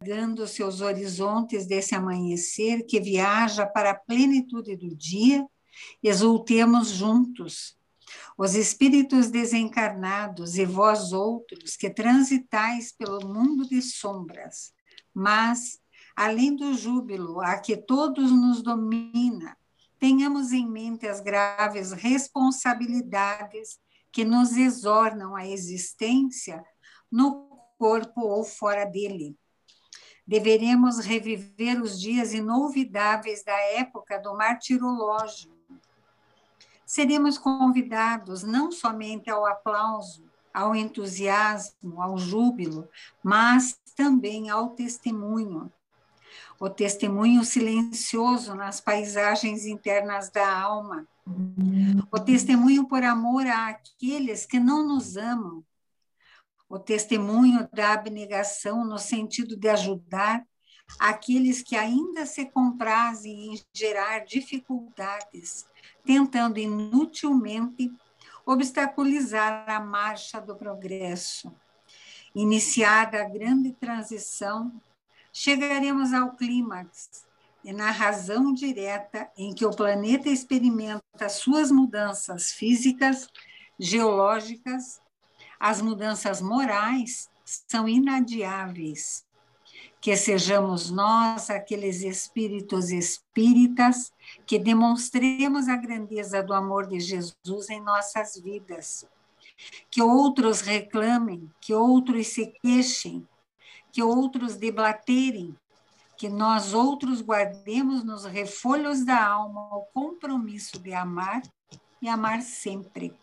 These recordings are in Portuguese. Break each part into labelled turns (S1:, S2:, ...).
S1: alargando seus horizontes desse amanhecer que viaja para a plenitude do dia, exultemos juntos. Os espíritos desencarnados e vós outros que transitais pelo mundo de sombras, mas, além do júbilo a que todos nos domina, tenhamos em mente as graves responsabilidades que nos exornam à existência no corpo ou fora dele. Deveremos reviver os dias inolvidáveis da época do martirológio. Seremos convidados não somente ao aplauso, ao entusiasmo, ao júbilo, mas também ao testemunho. O testemunho silencioso nas paisagens internas da alma. O testemunho por amor àqueles que não nos amam, o testemunho da abnegação no sentido de ajudar aqueles que ainda se comprazem em gerar dificuldades, tentando inutilmente obstaculizar a marcha do progresso. Iniciada a grande transição, chegaremos ao clímax e na razão direta em que o planeta experimenta suas mudanças físicas, geológicas as mudanças morais são inadiáveis. Que sejamos nós aqueles espíritos espíritas que demonstremos a grandeza do amor de Jesus em nossas vidas. Que outros reclamem, que outros se queixem, que outros debaterem, que nós outros guardemos nos refolhos da alma o compromisso de amar e amar sempre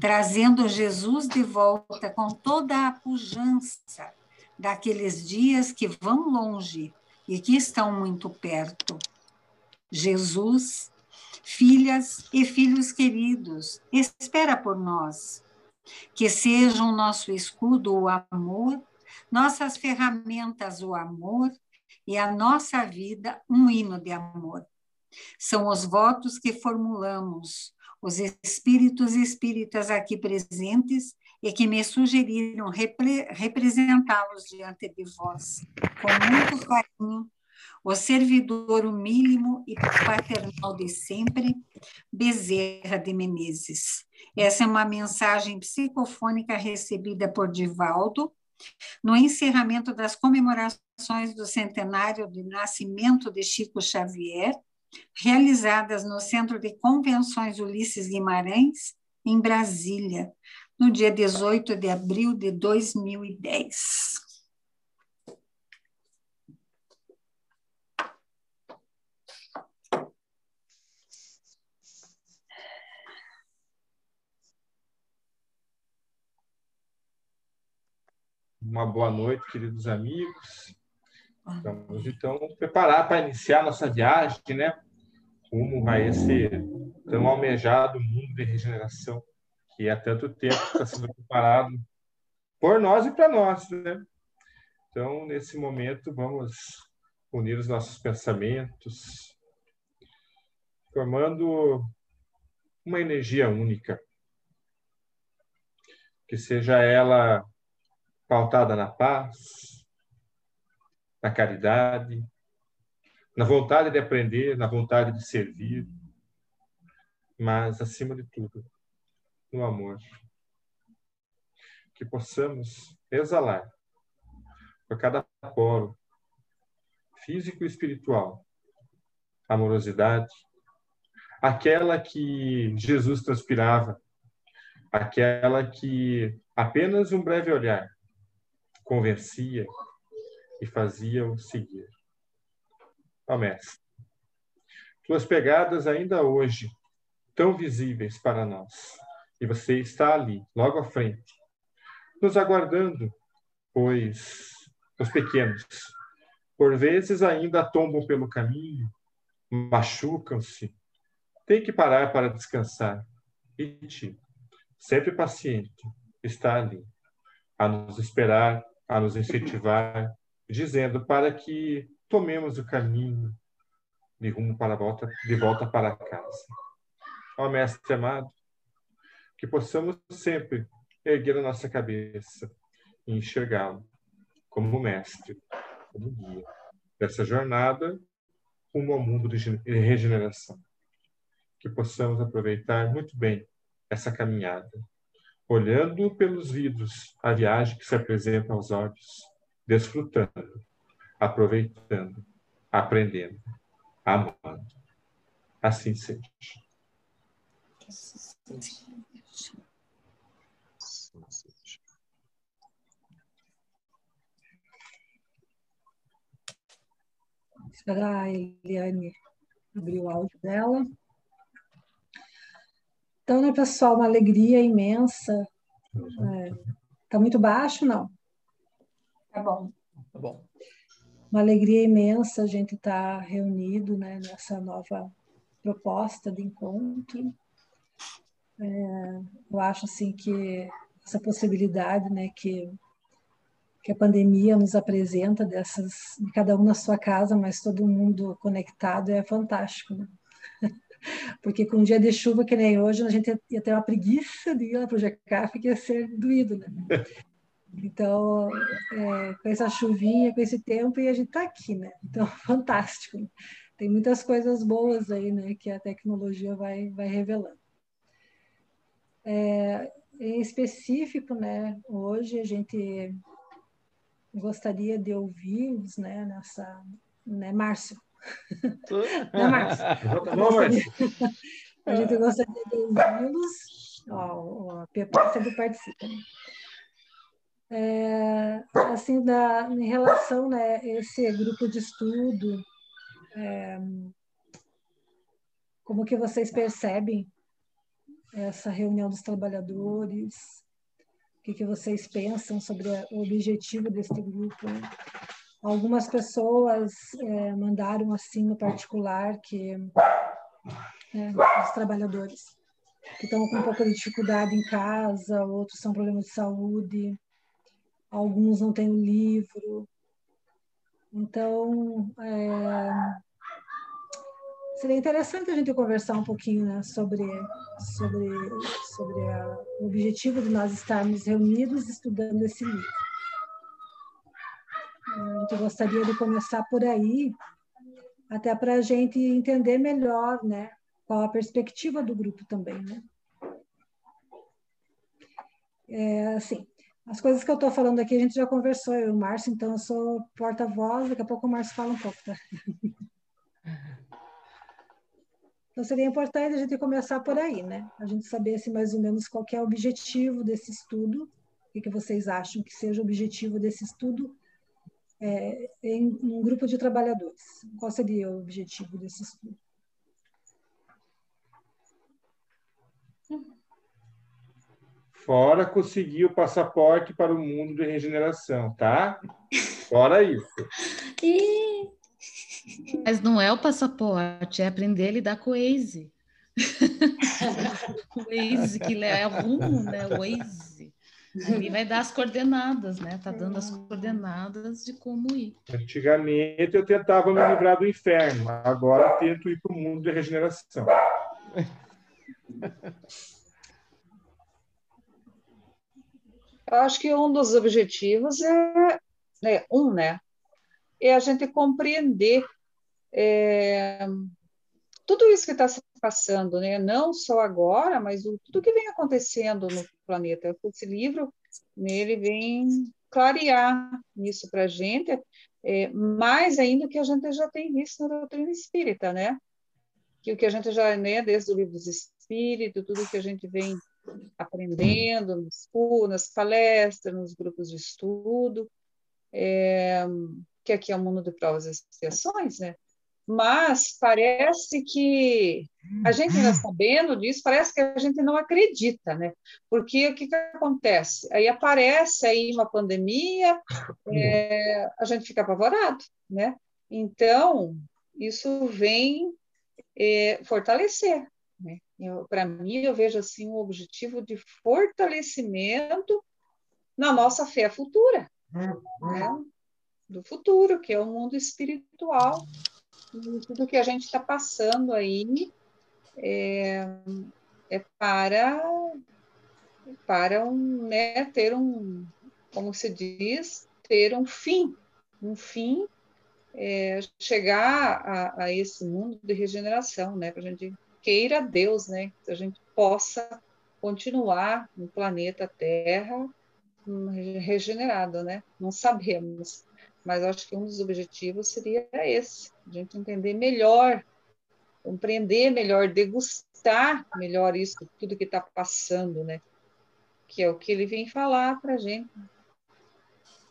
S1: trazendo Jesus de volta com toda a pujança daqueles dias que vão longe e que estão muito perto. Jesus, filhas e filhos queridos, espera por nós. Que sejam nosso escudo o amor, nossas ferramentas o amor e a nossa vida um hino de amor. São os votos que formulamos, os espíritos espíritas aqui presentes e que me sugeriram repre representá-los diante de vós, com muito carinho, o servidor humílimo e paternal de sempre, Bezerra de Menezes. Essa é uma mensagem psicofônica recebida por Divaldo no encerramento das comemorações do centenário de nascimento de Chico Xavier, realizadas no Centro de Convenções Ulisses Guimarães, em Brasília, no dia 18 de abril de 2010.
S2: Uma boa noite, queridos amigos. Vamos então preparar para iniciar nossa viagem, né? Rumo a esse tão almejado mundo de regeneração que há tanto tempo está sendo preparado por nós e para nós, né? Então, nesse momento, vamos unir os nossos pensamentos, formando uma energia única, que seja ela pautada na paz, na caridade, na vontade de aprender, na vontade de servir, mas, acima de tudo, no amor. Que possamos exalar por cada poro físico e espiritual amorosidade, aquela que Jesus transpirava, aquela que apenas um breve olhar convencia, e fazia-o seguir. Ó Mestre, tuas pegadas ainda hoje tão visíveis para nós, e você está ali, logo à frente, nos aguardando, pois os pequenos, por vezes ainda tombam pelo caminho, machucam-se, tem que parar para descansar. E ti, sempre paciente, está ali, a nos esperar, a nos incentivar, dizendo para que tomemos o caminho de rumo para volta, de volta para casa. Ó Mestre amado, que possamos sempre erguer a nossa cabeça e enxergá-lo como Mestre, como guia dessa jornada rumo ao mundo de regeneração. Que possamos aproveitar muito bem essa caminhada, olhando pelos vidros a viagem que se apresenta aos olhos, desfrutando, aproveitando, aprendendo, amando. Assim seja.
S3: Esperar a Eliane abrir o áudio dela. Então, né, pessoal, uma alegria imensa. É, tá muito baixo, não?
S1: Tá bom.
S4: Tá bom.
S3: Uma alegria imensa a gente estar tá reunido né, nessa nova proposta de encontro. É, eu acho assim que essa possibilidade, né, que que a pandemia nos apresenta dessas, de cada um na sua casa, mas todo mundo conectado é fantástico, né? Porque com um dia de chuva que nem hoje, a gente ia ter uma preguiça de ir lá para o GCAF, que ia ser doído, né? Então, é, com essa chuvinha, com esse tempo, e a gente está aqui, né? Então, fantástico. Tem muitas coisas boas aí, né? Que a tecnologia vai, vai revelando. É, em específico, né? Hoje a gente gostaria de ouvi-los, né? Nessa, né, Márcio? né, Márcio? a gente gostaria de ouvi-los. Ó, a Pepa sempre participa. Né? É, assim, da, em relação né, a esse grupo de estudo, é, como que vocês percebem essa reunião dos trabalhadores? O que, que vocês pensam sobre o objetivo desse grupo? Algumas pessoas é, mandaram assim no particular que né, os trabalhadores que estão com um pouco de dificuldade em casa, outros são problemas de saúde, alguns não têm o livro. Então, é, seria interessante a gente conversar um pouquinho né, sobre, sobre, sobre a, o objetivo de nós estarmos reunidos estudando esse livro. A gente gostaria de começar por aí, até para a gente entender melhor né, qual a perspectiva do grupo também. Né? É, assim, as coisas que eu estou falando aqui a gente já conversou, eu e o Márcio, então eu sou porta-voz, daqui a pouco o Márcio fala um pouco, tá? Então seria importante a gente começar por aí, né? A gente saber se mais ou menos qual é o objetivo desse estudo, o que, vocês acham que seja o objetivo desse estudo é, em um grupo de trabalhadores. Qual seria o objetivo desse estudo?
S2: Fora conseguir o passaporte para o mundo de regeneração, tá? Fora isso.
S5: E... Mas não é o passaporte, é aprender a lidar com o Waze. o Waze que leva um, né? O Waze. Ele vai dar as coordenadas, né? Tá dando as coordenadas de como ir.
S2: Antigamente eu tentava me livrar do inferno, agora tento ir para o mundo de regeneração.
S6: Eu acho que um dos objetivos é, né, um, né, é a gente compreender é, tudo isso que está se passando, né, não só agora, mas o, tudo que vem acontecendo no planeta. Esse livro, ele vem clarear isso para a gente, é, mais ainda que a gente já tem visto na doutrina espírita, né? Que o que a gente já, né, desde o livro dos espíritos, tudo que a gente vem aprendendo nos, nas palestras, nos grupos de estudo, é, que aqui é o mundo de provas e expiações, né? Mas parece que a gente ainda sabendo disso, parece que a gente não acredita, né? Porque o que, que acontece? Aí aparece aí uma pandemia, é, a gente fica apavorado, né? Então, isso vem é, fortalecer né? Para mim, eu vejo assim um objetivo de fortalecimento na nossa fé futura, né? do futuro, que é o mundo espiritual. E tudo que a gente está passando aí é, é para para um, né, ter um, como se diz, ter um fim, um fim é, chegar a, a, esse mundo de regeneração, né? Para a gente queira Deus, né? Que a gente possa continuar no planeta Terra regenerado, né? Não sabemos, mas acho que um dos objetivos seria esse, a gente entender melhor, compreender melhor, degustar melhor isso, tudo que está passando, né? Que é o que ele vem falar para a gente.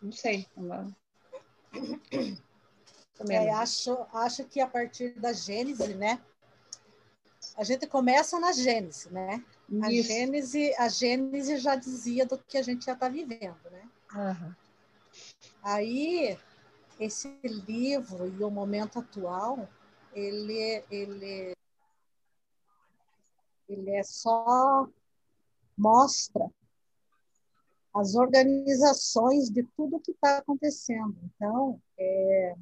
S6: Não sei. Uma...
S4: É, acho, acho que a partir da Gênese, né? A gente começa na Gênese, né? A Gênese, a Gênese já dizia do que a gente já está vivendo, né? Uhum. Aí, esse livro e o momento atual, ele, ele, ele é só mostra as organizações de tudo que está acontecendo. Então, é,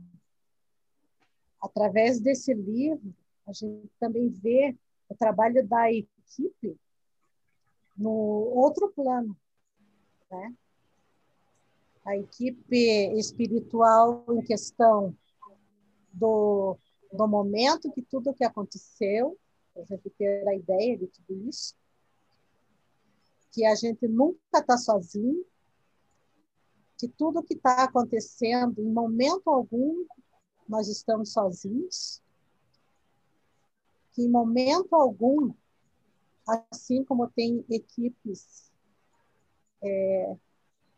S4: através desse livro, a gente também vê o trabalho da equipe no outro plano, né? A equipe espiritual em questão do, do momento que tudo que aconteceu, a gente ter a ideia de tudo isso, que a gente nunca está sozinho, que tudo que está acontecendo, em momento algum, nós estamos sozinhos, que em momento algum, assim como tem equipes é,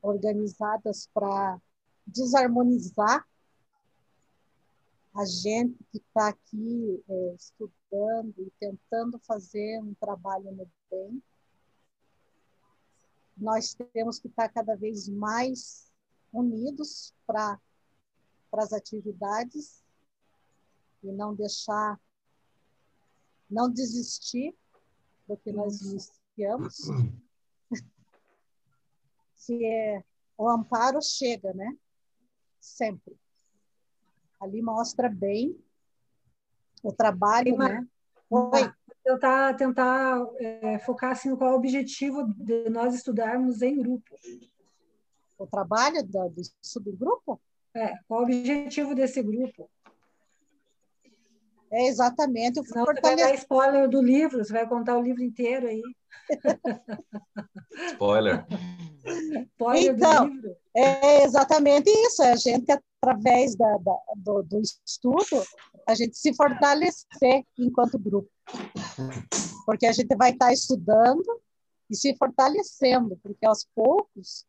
S4: organizadas para desarmonizar a gente que está aqui é, estudando e tentando fazer um trabalho no bem, nós temos que estar cada vez mais unidos para as atividades e não deixar, não desistir do que nós iniciamos, que é o amparo chega, né? Sempre. Ali mostra bem o trabalho, né?
S3: Oi tentar, tentar é, focar assim, qual é o objetivo de nós estudarmos em grupo.
S4: O trabalho do, do subgrupo?
S3: É, qual o objetivo desse grupo?
S4: É exatamente.
S3: O Não, fortale... você vai dar spoiler do livro, você vai contar o livro inteiro aí.
S7: Spoiler.
S4: spoiler então, do livro. É exatamente isso. A gente, através da, da do, do estudo, a gente se fortalecer enquanto grupo. Porque a gente vai estar estudando e se fortalecendo, porque aos poucos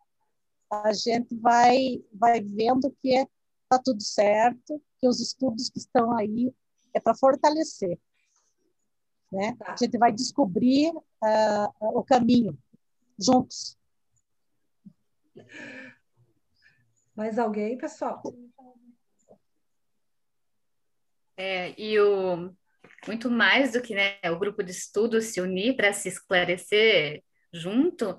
S4: a gente vai, vai vendo que está tudo certo, que os estudos que estão aí é para fortalecer. Né? A gente vai descobrir uh, o caminho juntos.
S3: Mais alguém, pessoal?
S5: É, e o, muito mais do que né, o grupo de estudo se unir para se esclarecer junto,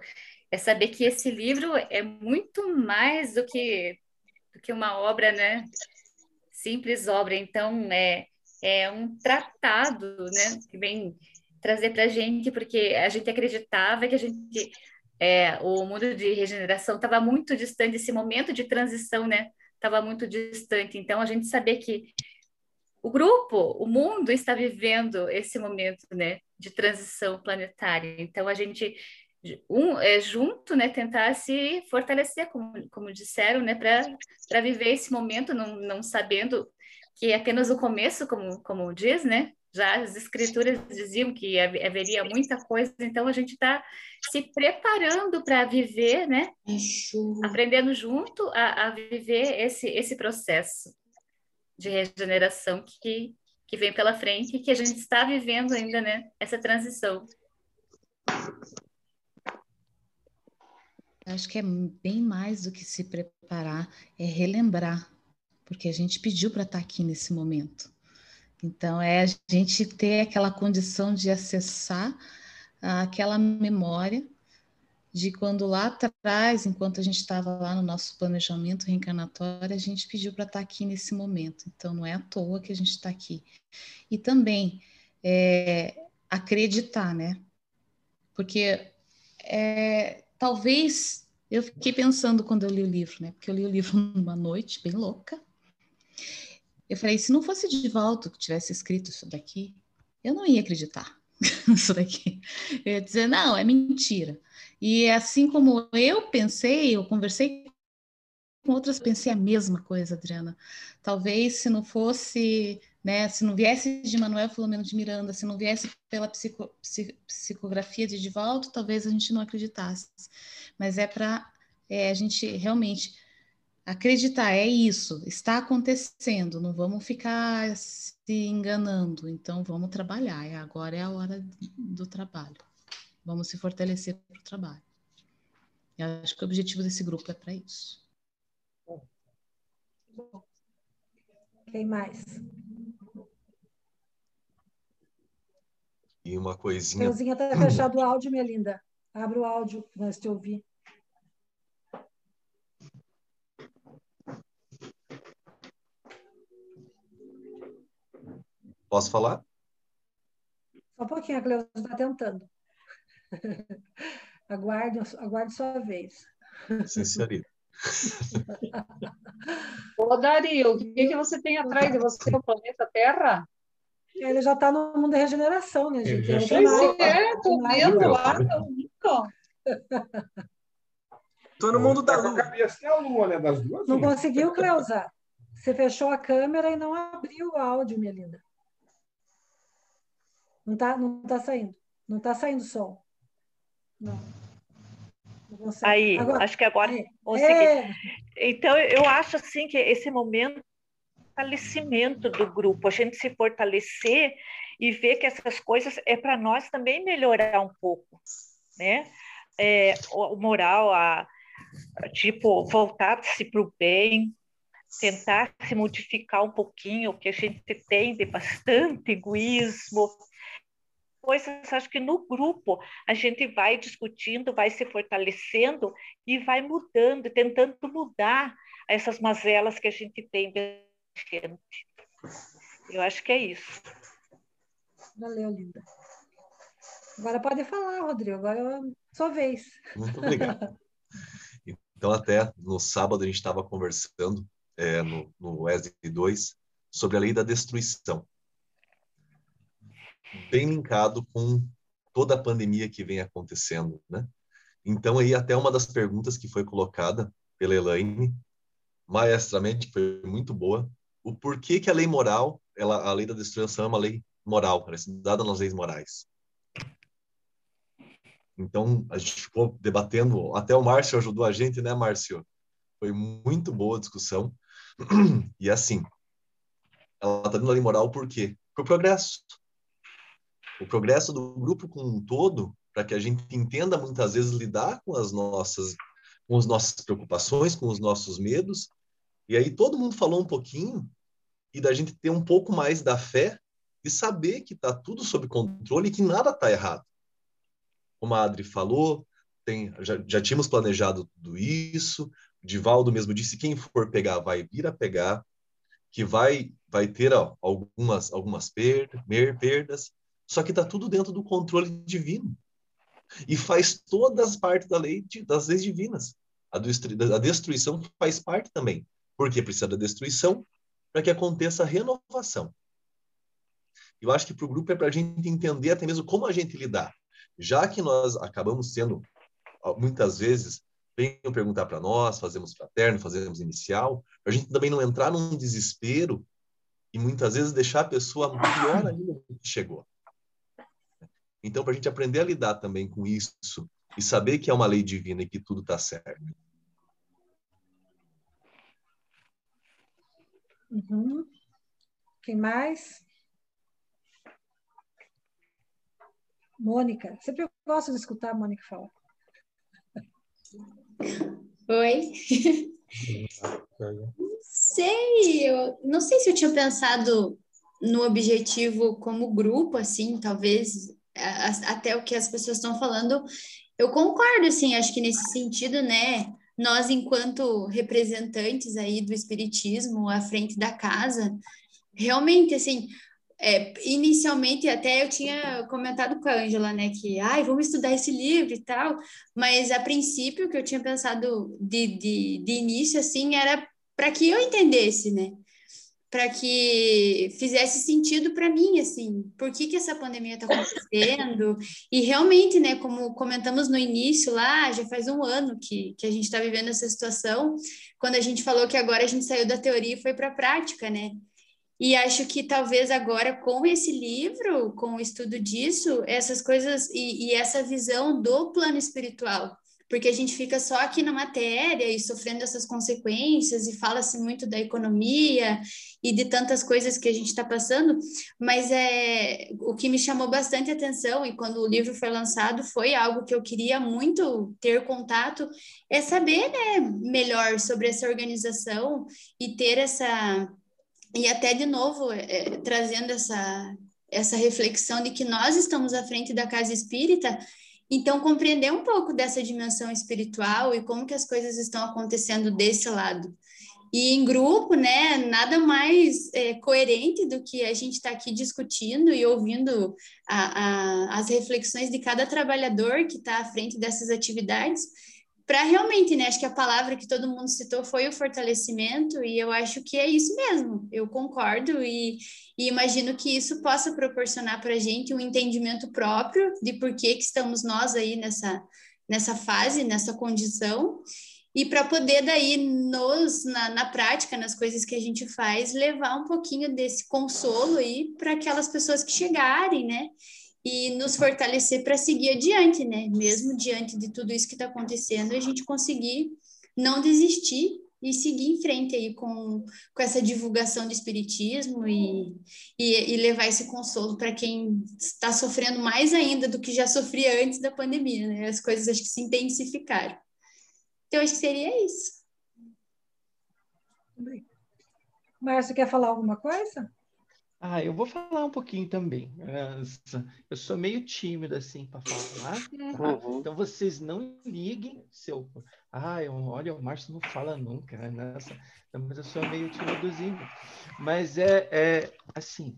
S5: é saber que esse livro é muito mais do que, do que uma obra, né? Simples obra. Então, é, é um tratado, né? Que vem trazer para a gente, porque a gente acreditava que a gente, é, o mundo de regeneração estava muito distante, esse momento de transição, né? Estava muito distante. Então, a gente saber que o grupo, o mundo está vivendo esse momento, né, de transição planetária. Então a gente um é junto, né, tentar se fortalecer, como, como disseram, né, para viver esse momento, não, não sabendo que é apenas o começo, como como diz, né? Já as escrituras diziam que haveria muita coisa, então a gente está se preparando para viver, né? Aprendendo junto a, a viver esse esse processo de regeneração que, que vem pela frente e que a gente está vivendo ainda, né? Essa transição.
S8: Acho que é bem mais do que se preparar, é relembrar, porque a gente pediu para estar tá aqui nesse momento. Então, é a gente ter aquela condição de acessar aquela memória de quando lá atrás, enquanto a gente estava lá no nosso planejamento reencarnatório, a gente pediu para estar tá aqui nesse momento. Então, não é à toa que a gente está aqui. E também é, acreditar, né? Porque é, talvez eu fiquei pensando quando eu li o livro, né? Porque eu li o livro numa noite bem louca.
S5: Eu falei, se não fosse volta que tivesse escrito isso daqui, eu não ia acreditar isso daqui. Eu ia dizer, não, é mentira. E assim como eu pensei, eu conversei com outras, pensei a mesma coisa, Adriana. Talvez se não fosse, né, se não viesse de Manuel Filomeno de Miranda, se não viesse pela psico, psicografia de Divaldo, talvez a gente não acreditasse. Mas é para é, a gente realmente acreditar, é isso, está acontecendo, não vamos ficar se enganando, então vamos trabalhar, é, agora é a hora do trabalho, vamos se fortalecer para o trabalho. Eu acho que o objetivo desse grupo é para isso.
S3: Quem mais?
S7: E uma coisinha.
S3: Cleuzinha, está fechado o áudio, minha linda. Abre o áudio para nós te ouvir.
S7: Posso falar?
S3: Só um pouquinho, a Cleusa está tentando. aguarde, aguarde sua vez.
S7: Sincerito.
S6: Ô, Dario, o que, que você tem atrás de você, o planeta Terra?
S3: Ele já está no mundo da regeneração, né, gente?
S6: Ele já é, tô vendo lá, tô
S7: Tô no mundo da lua.
S2: a lua, né, das duas.
S3: Não conseguiu, Cleusa? Você fechou a câmera e não abriu o áudio, minha linda. Não está não tá saindo. Não está saindo som. Não.
S9: não aí, agora, acho que agora é. Então, eu acho assim que esse momento fortalecimento do grupo, a gente se fortalecer e ver que essas coisas é para nós também melhorar um pouco, né? É, o moral, a, tipo, voltar-se para o bem, tentar se modificar um pouquinho, porque a gente tem de bastante egoísmo, coisas, acho que no grupo a gente vai discutindo, vai se fortalecendo e vai mudando, tentando mudar essas mazelas que a gente tem da gente. Eu acho que é isso.
S3: Valeu, linda. Agora pode falar, Rodrigo, agora é sua vez.
S7: Muito obrigado. Então, até no sábado a gente estava conversando é, no, no ESE 2 sobre a lei da destruição bem linkado com toda a pandemia que vem acontecendo, né? Então aí até uma das perguntas que foi colocada pela Elaine, maestramente, foi muito boa, o porquê que a lei moral, ela, a lei da destruição é uma lei moral, ela é nas leis morais. Então, a gente ficou debatendo, até o Márcio ajudou a gente, né, Márcio? Foi muito boa a discussão. E assim, ela está dando a lei moral por quê? Por progresso o progresso do grupo como um todo, para que a gente entenda muitas vezes lidar com as nossas com as nossas preocupações, com os nossos medos. E aí todo mundo falou um pouquinho e da gente ter um pouco mais da fé e saber que está tudo sob controle e que nada está errado. Como a Adri falou, tem, já, já tínhamos planejado tudo isso. O Divaldo mesmo disse: quem for pegar vai vir a pegar, que vai vai ter ó, algumas algumas perdas, só que está tudo dentro do controle divino. E faz todas as partes da lei, das leis divinas. A destruição faz parte também. Porque precisa da destruição para que aconteça a renovação. Eu acho que para o grupo é para a gente entender até mesmo como a gente lidar. Já que nós acabamos sendo, muitas vezes, venham perguntar para nós, fazemos fraterno, fazemos inicial, a gente também não entrar num desespero e muitas vezes deixar a pessoa pior ainda do que chegou. Então, para a gente aprender a lidar também com isso e saber que é uma lei divina e que tudo está certo.
S3: Uhum. Quem mais? Mônica. Sempre eu gosto de escutar a Mônica falar.
S10: Oi. Não sei, eu não sei se eu tinha pensado no objetivo como grupo, assim, talvez até o que as pessoas estão falando, eu concordo, assim, acho que nesse sentido, né, nós, enquanto representantes aí do espiritismo à frente da casa, realmente, assim, é, inicialmente até eu tinha comentado com a Ângela, né, que, ai, vamos estudar esse livro e tal, mas a princípio que eu tinha pensado de, de, de início, assim, era para que eu entendesse, né, para que fizesse sentido para mim, assim, por que, que essa pandemia está acontecendo? E realmente, né, como comentamos no início lá, já faz um ano que, que a gente está vivendo essa situação, quando a gente falou que agora a gente saiu da teoria e foi para a prática, né? E acho que talvez agora, com esse livro, com o estudo disso, essas coisas e, e essa visão do plano espiritual porque a gente fica só aqui na matéria e sofrendo essas consequências e fala-se muito da economia e de tantas coisas que a gente está passando, mas é o que me chamou bastante atenção e quando o livro foi lançado foi algo que eu queria muito ter contato é saber né, melhor sobre essa organização e ter essa e até de novo é, trazendo essa essa reflexão de que nós estamos à frente da casa espírita então, compreender um pouco dessa dimensão espiritual e como que as coisas estão acontecendo desse lado. E em grupo, né, nada mais é, coerente do que a gente estar tá aqui discutindo e ouvindo a, a, as reflexões de cada trabalhador que está à frente dessas atividades, para realmente, né, acho que a palavra que todo mundo citou foi o fortalecimento, e eu acho que é isso mesmo, eu concordo, e, e imagino que isso possa proporcionar para a gente um entendimento próprio de por que, que estamos nós aí nessa, nessa fase, nessa condição, e para poder daí nos na, na prática nas coisas que a gente faz levar um pouquinho desse consolo aí para aquelas pessoas que chegarem né e nos fortalecer para seguir adiante né mesmo diante de tudo isso que está acontecendo a gente conseguir não desistir e seguir em frente aí com, com essa divulgação do espiritismo e, e, e levar esse consolo para quem está sofrendo mais ainda do que já sofria antes da pandemia, né? As coisas acho que se intensificaram. Então, acho que seria isso.
S3: Márcia, quer falar alguma coisa?
S11: Ah, eu vou falar um pouquinho também. Eu sou meio tímido assim para falar. Uhum. Então vocês não liguem se eu. Ah, eu, olha, o Márcio não fala nunca. Né? Nossa, mas eu sou meio tímidozinho. Mas é, é assim.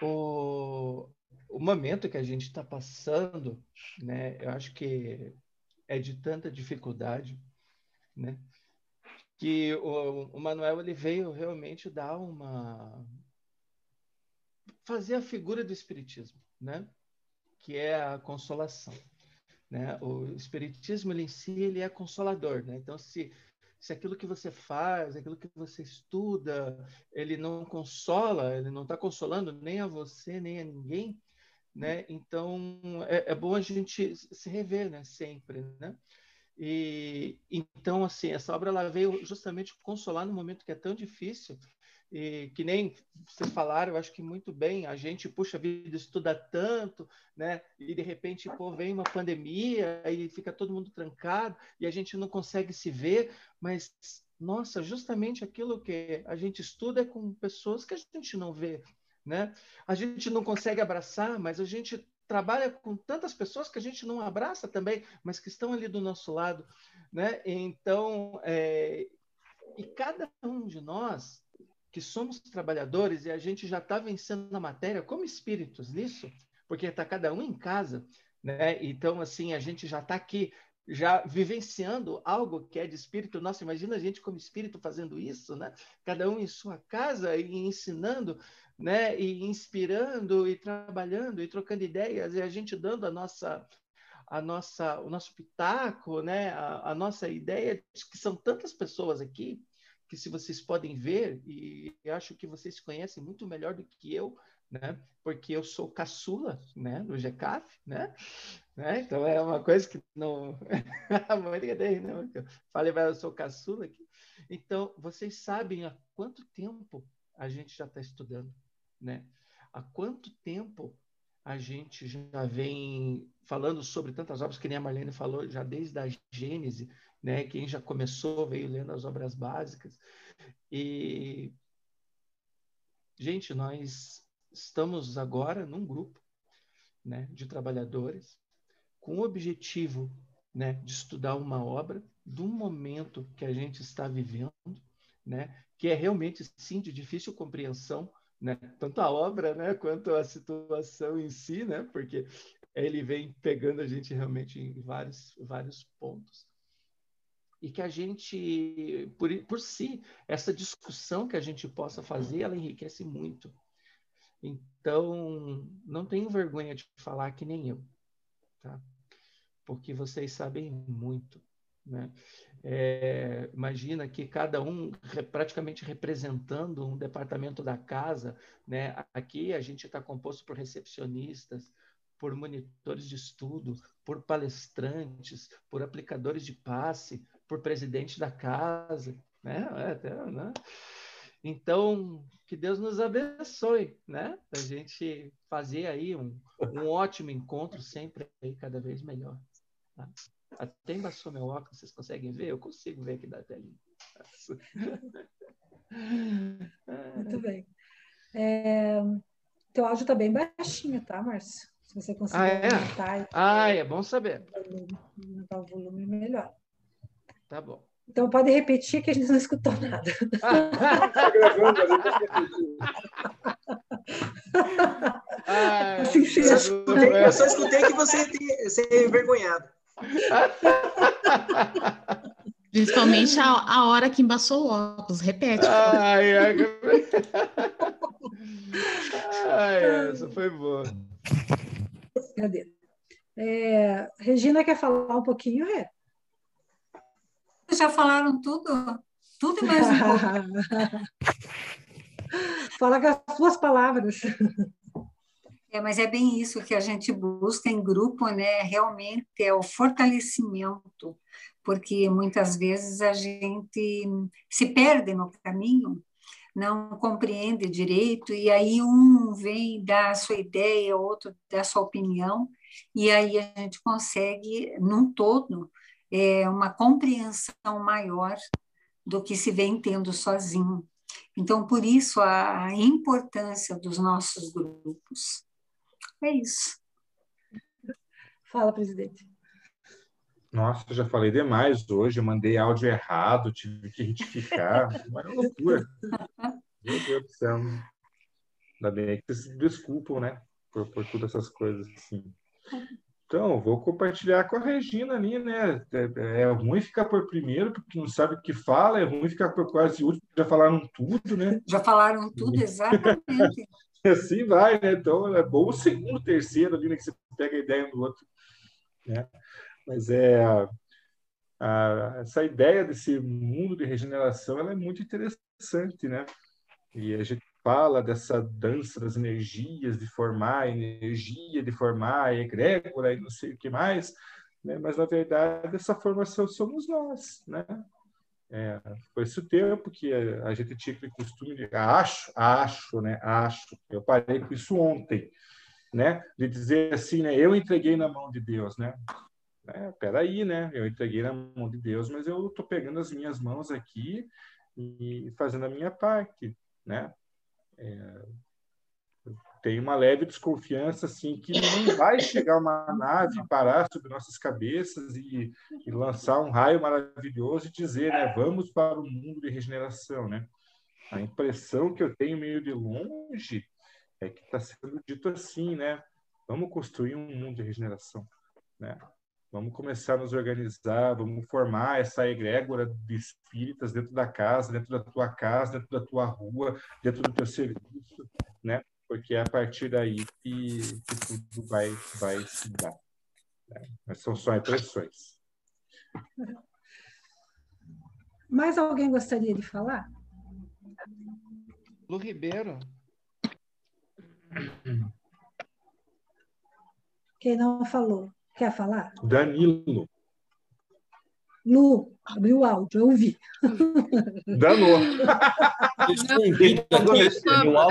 S11: O, o momento que a gente está passando, né? Eu acho que é de tanta dificuldade, né? Que o, o Manuel ele veio realmente dar uma fazer a figura do espiritismo, né? Que é a consolação, né? O espiritismo ele em si ele é consolador, né? Então se se aquilo que você faz, aquilo que você estuda, ele não consola, ele não está consolando nem a você nem a ninguém, né? Então é, é bom a gente se rever, né? Sempre, né? E então assim essa obra ela veio justamente consolar no momento que é tão difícil e que nem vocês falaram, eu acho que muito bem, a gente, puxa vida, estuda tanto, né? E de repente, pô, vem uma pandemia e fica todo mundo trancado e a gente não consegue se ver, mas nossa, justamente aquilo que a gente estuda é com pessoas que a gente não vê, né? A gente não consegue abraçar, mas a gente trabalha com tantas pessoas que a gente não abraça também, mas que estão ali do nosso lado, né? Então, é, e cada um de nós que somos trabalhadores e a gente já está vencendo a matéria como espíritos nisso, porque está cada um em casa, né? Então, assim, a gente já está aqui já vivenciando algo que é de espírito. Nossa, imagina a gente como espírito fazendo isso, né? Cada um em sua casa e ensinando né? E inspirando e trabalhando e trocando ideias e a gente dando a nossa a nossa o nosso pitaco, né? A, a nossa ideia de que são tantas pessoas aqui que se vocês podem ver e acho que vocês conhecem muito melhor do que eu, né? Porque eu sou caçula, né? No GCAF, né? Né? Então é uma coisa que não não falei, mas eu sou caçula aqui. Então vocês sabem há quanto tempo a gente já está estudando né? Há quanto tempo a gente já vem falando sobre tantas obras, que nem a Marlene falou, já desde a Gênese, né? Quem já começou veio lendo as obras básicas. E, gente, nós estamos agora num grupo né, de trabalhadores com o objetivo né, de estudar uma obra do momento que a gente está vivendo, né, que é realmente, sim, de difícil compreensão, né? Tanto a obra, né, quanto a situação em si, né? Porque ele vem pegando a gente realmente em vários, vários pontos. e que a gente, por, por si, essa discussão que a gente possa fazer, ela enriquece muito. Então, não tenho vergonha de falar que nem eu, tá? Porque vocês sabem muito, né? É, imagina que cada um praticamente representando um departamento da casa, né? Aqui a gente está composto por recepcionistas, por monitores de estudo, por palestrantes, por aplicadores de passe, por presidente da casa, né? É, né? Então, que Deus nos abençoe, né? A gente fazer aí um, um ótimo encontro sempre aí cada vez melhor. Tá? Até embaçou meu óculos, vocês conseguem ver? Eu consigo ver aqui da telinha.
S3: Muito bem. É, teu áudio está bem baixinho, tá, Márcio? Se você conseguir
S11: ah, é? aumentar. Ah, é bom saber.
S3: Aumentar o volume melhor.
S11: Tá bom.
S3: Então pode repetir que a gente não escutou nada. Está gravando, a gente
S12: ah, assim, eu, só escutei, eu só escutei que você é envergonhado.
S8: Principalmente a, a, hora que embaçou o óculos. Repete. Ai, ai,
S11: ai, essa foi boa.
S3: Cadê? É, Regina quer falar um pouquinho, Rê?
S1: Já falaram tudo? Tudo e mais um pouco.
S3: Fala com as suas palavras.
S1: É, mas é bem isso que a gente busca em grupo, né? Realmente é o fortalecimento, porque muitas vezes a gente se perde no caminho, não compreende direito, e aí um vem dar a sua ideia, outro dá a sua opinião, e aí a gente consegue, num todo, é, uma compreensão maior do que se vem tendo sozinho. Então, por isso, a importância dos nossos grupos. É isso.
S3: Fala, presidente.
S2: Nossa, já falei demais hoje, eu mandei áudio errado, tive que retificar. Uma loucura. Meu Deus do céu. Ainda bem que vocês desculpam, né? Por, por todas essas coisas assim. Então, vou compartilhar com a Regina ali, né? É, é, ruim ficar por primeiro, porque não sabe o que fala, é ruim ficar por quase último, já falaram tudo, né?
S1: Já falaram tudo, exatamente.
S2: Assim vai, né? Então é bom o segundo, terceiro ali, né? Que você pega a ideia do outro. Né? Mas é a, essa ideia desse mundo de regeneração ela é muito interessante, né? E a gente fala dessa dança das energias, de formar energia, de formar egrégora e não sei o que mais, né? mas na verdade essa formação somos nós, né? É, foi esse o tempo que a, gente tinha aquele costume de acho, acho, né? Acho. Eu parei com isso ontem, né? De dizer assim, né? Eu entreguei na mão de Deus, né? É, peraí, né? Eu entreguei na mão de Deus, mas eu estou pegando as minhas mãos aqui e fazendo a minha parte, né? É, tem uma leve desconfiança assim que não vai chegar uma nave parar sobre nossas cabeças e, e, lançar um raio maravilhoso e dizer, né, vamos para o mundo de regeneração, né? A impressão que eu tenho meio de longe é que está sendo dito assim, né? Vamos construir um mundo de regeneração, né? Vamos começar a nos organizar, vamos formar essa egrégora de espíritas dentro da casa, dentro da tua casa, dentro da tua rua, dentro do teu serviço, né? porque é a partir daí que, que tudo vai, vai se dar. Né? Mas são só impressões.
S3: Mais alguém gostaria de falar?
S11: Lu Ribeiro.
S3: Quem não falou? Quer falar?
S2: Danilo.
S3: Lu, abriu o áudio, eu ouvi.
S2: Danou.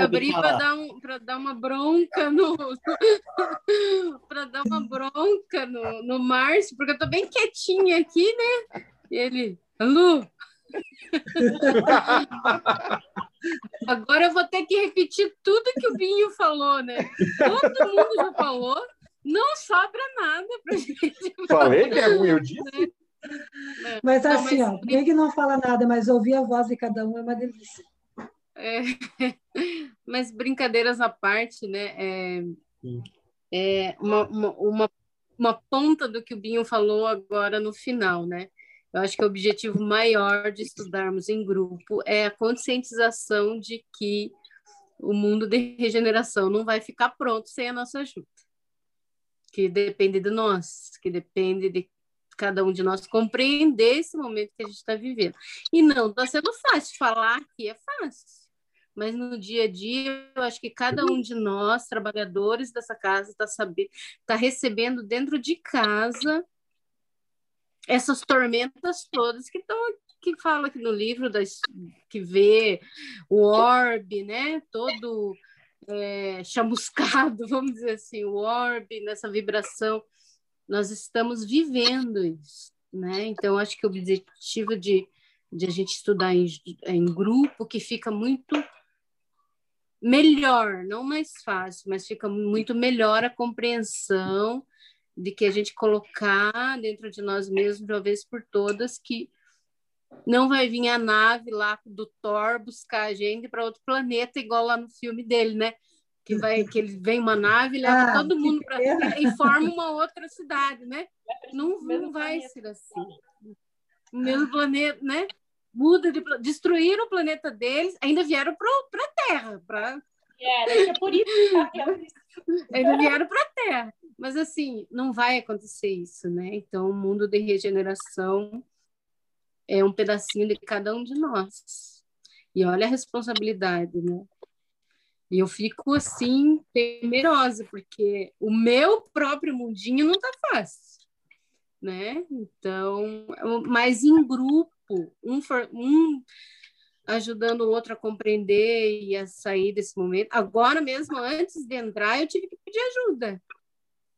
S13: abri para dar, um, dar uma bronca no. para dar uma bronca no, no Márcio, porque eu estou bem quietinha aqui, né? E ele, Lu. Agora eu vou ter que repetir tudo que o Binho falou, né? Todo mundo já falou, não sobra nada para gente.
S2: Falei que é ruim, eu disse. Né?
S3: É. Mas assim, não, mas... ó, quem que não fala nada, mas ouvir a voz de cada um é uma delícia.
S13: É, mas brincadeiras à parte, né? É, é uma, uma, uma, uma, ponta do que o Binho falou agora no final, né? Eu acho que o objetivo maior de estudarmos em grupo é a conscientização de que o mundo de regeneração não vai ficar pronto sem a nossa ajuda. Que depende de nós, que depende de cada um de nós compreender esse momento que a gente está vivendo. E não está sendo fácil falar aqui, é fácil. Mas no dia a dia, eu acho que cada um de nós, trabalhadores dessa casa, está sabendo, está recebendo dentro de casa essas tormentas todas que estão que fala aqui no livro das, que vê o orbe, né? Todo é, chamuscado, vamos dizer assim, o orbe nessa vibração. Nós estamos vivendo isso, né? Então acho que o objetivo de, de a gente estudar em, em grupo que fica muito melhor, não mais fácil, mas fica muito melhor a compreensão de que a gente colocar dentro de nós mesmos, de uma vez por todas, que não vai vir a nave lá do Thor buscar a gente para outro planeta, igual lá no filme dele, né? Que, vai, que ele vem uma nave, leva ah, todo mundo para e forma uma outra cidade, né? Não, não vai ser assim. O mesmo planeta, né? Muda de destruíram o planeta deles, ainda vieram para a Terra, para
S14: é, é por isso que
S13: ainda vieram para a Terra. Mas, assim, não vai acontecer isso, né? Então, o mundo de regeneração é um pedacinho de cada um de nós. E olha a responsabilidade, né? E eu fico, assim, temerosa, porque o meu próprio mundinho não tá fácil, né? Então, mas em grupo, um, um ajudando o outro a compreender e a sair desse momento. Agora mesmo, antes de entrar, eu tive que pedir ajuda,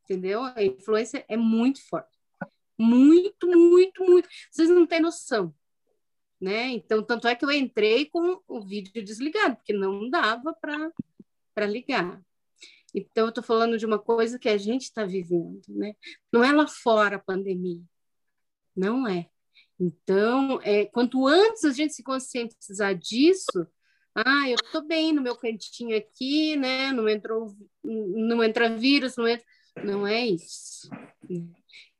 S13: entendeu? A influência é muito forte. Muito, muito, muito. Vocês não têm noção. Né? Então, tanto é que eu entrei com o vídeo desligado, porque não dava para ligar. Então, eu estou falando de uma coisa que a gente está vivendo, né? Não é lá fora a pandemia. Não é. Então, é, quanto antes a gente se conscientizar disso, ah, eu estou bem no meu cantinho aqui, né? Não entrou, não entra vírus, não entra. Não é isso.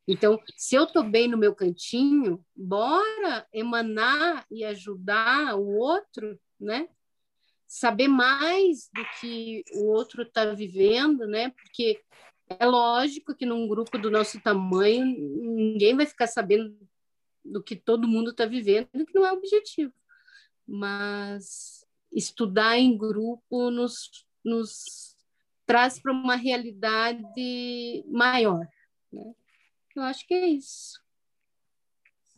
S13: Então, se eu estou bem no meu cantinho, bora emanar e ajudar o outro, né? Saber mais do que o outro está vivendo, né? Porque é lógico que num grupo do nosso tamanho, ninguém vai ficar sabendo do que todo mundo está vivendo, que não é objetivo. Mas estudar em grupo nos, nos traz para uma realidade maior. Né? Eu acho que é isso.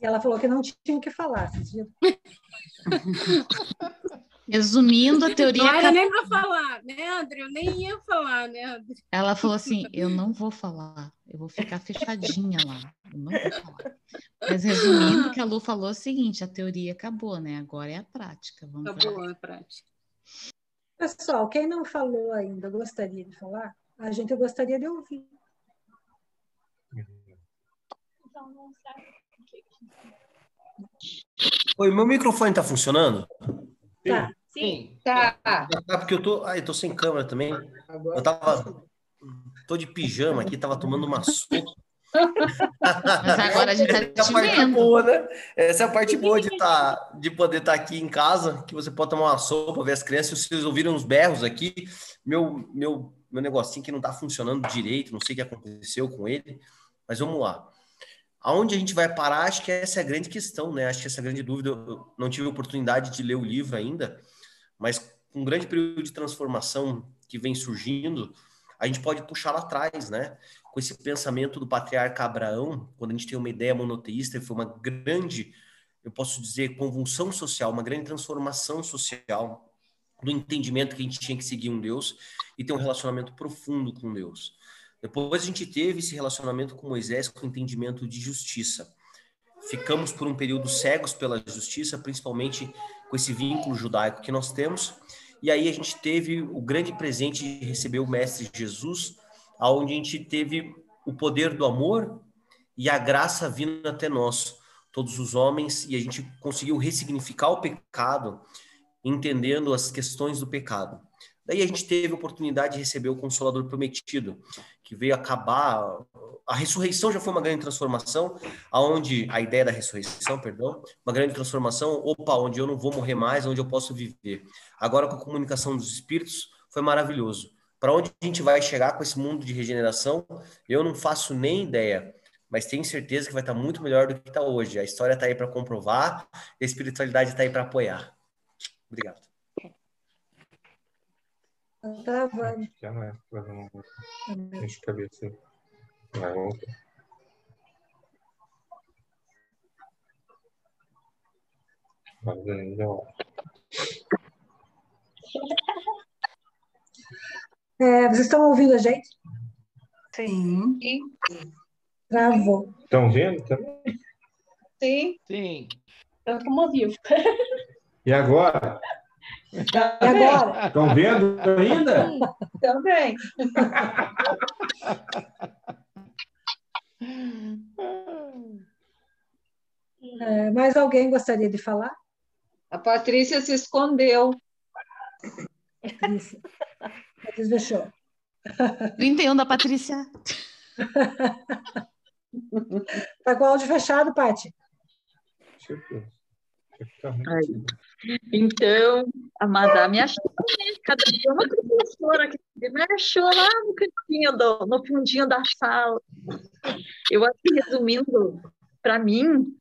S3: E ela falou que não tinha o que falar.
S8: Resumindo, a teoria.
S13: Não era nem para falar, né, André? Eu nem ia falar, né, André?
S8: Ela falou assim: eu não vou falar, eu vou ficar fechadinha lá, eu não vou falar. Mas resumindo, o que a Lu falou é o seguinte: a teoria acabou, né? Agora é a prática. Vamos
S13: acabou a prática.
S3: Pessoal, quem não falou ainda gostaria de falar? A gente gostaria de ouvir.
S15: Oi, meu microfone está funcionando?
S3: Tá.
S14: Sim. Tá.
S15: Ah, porque eu tô, ah, eu tô sem câmera também. Eu tava tô de pijama aqui, tava tomando uma sopa.
S8: Mas agora a gente tá
S15: Essa é boa, né? Essa é a parte boa de, tá, de poder estar tá aqui em casa, que você pode tomar uma sopa, ver as crianças. Se vocês ouviram os berros aqui, meu, meu, meu negocinho que não tá funcionando direito, não sei o que aconteceu com ele, mas vamos lá. Aonde a gente vai parar, acho que essa é a grande questão, né? Acho que essa é a grande dúvida. Eu não tive oportunidade de ler o livro ainda, mas com um grande período de transformação que vem surgindo, a gente pode puxar lá atrás, né? Com esse pensamento do patriarca Abraão, quando a gente tem uma ideia monoteísta, foi uma grande, eu posso dizer, convulsão social, uma grande transformação social do entendimento que a gente tinha que seguir um Deus e ter um relacionamento profundo com Deus. Depois a gente teve esse relacionamento com Moisés com entendimento de justiça. Ficamos por um período cegos pela justiça, principalmente com esse vínculo judaico que nós temos. E aí a gente teve o grande presente de receber o Mestre Jesus, aonde a gente teve o poder do amor e a graça vindo até nós, todos os homens, e a gente conseguiu ressignificar o pecado, entendendo as questões do pecado. Daí a gente teve a oportunidade de receber o Consolador Prometido, que veio acabar. A ressurreição já foi uma grande transformação, aonde a ideia da ressurreição, perdão, uma grande transformação. Opa, onde eu não vou morrer mais, onde eu posso viver. Agora com a comunicação dos espíritos foi maravilhoso. Para onde a gente vai chegar com esse mundo de regeneração, eu não faço nem ideia, mas tenho certeza que vai estar muito melhor do que está hoje. A história está aí para comprovar, a espiritualidade está aí para apoiar. Obrigado.
S3: Tá, vai.
S2: Já não é. Deixa de cabeça. Vai, vamos ver. Mas ainda.
S3: É, vocês estão ouvindo a gente?
S1: Sim.
S3: Travou.
S2: Estão vendo também?
S6: Sim.
S11: Sim.
S14: Tanto como ouviu.
S2: E agora?
S3: E agora?
S2: Estão vendo ainda?
S6: Também.
S3: É, mais alguém gostaria de falar?
S6: A Patrícia se escondeu.
S3: Patrícia. Patrícia fechou.
S8: 31 da Patrícia.
S3: Tá com o áudio fechado, Paty.
S2: Deixa eu ver.
S16: Aí. Então, a madame achou, né? Cada dia uma professora que me achou lá no cantinho, do, no fundinho da sala. Eu acho que, resumindo, para mim,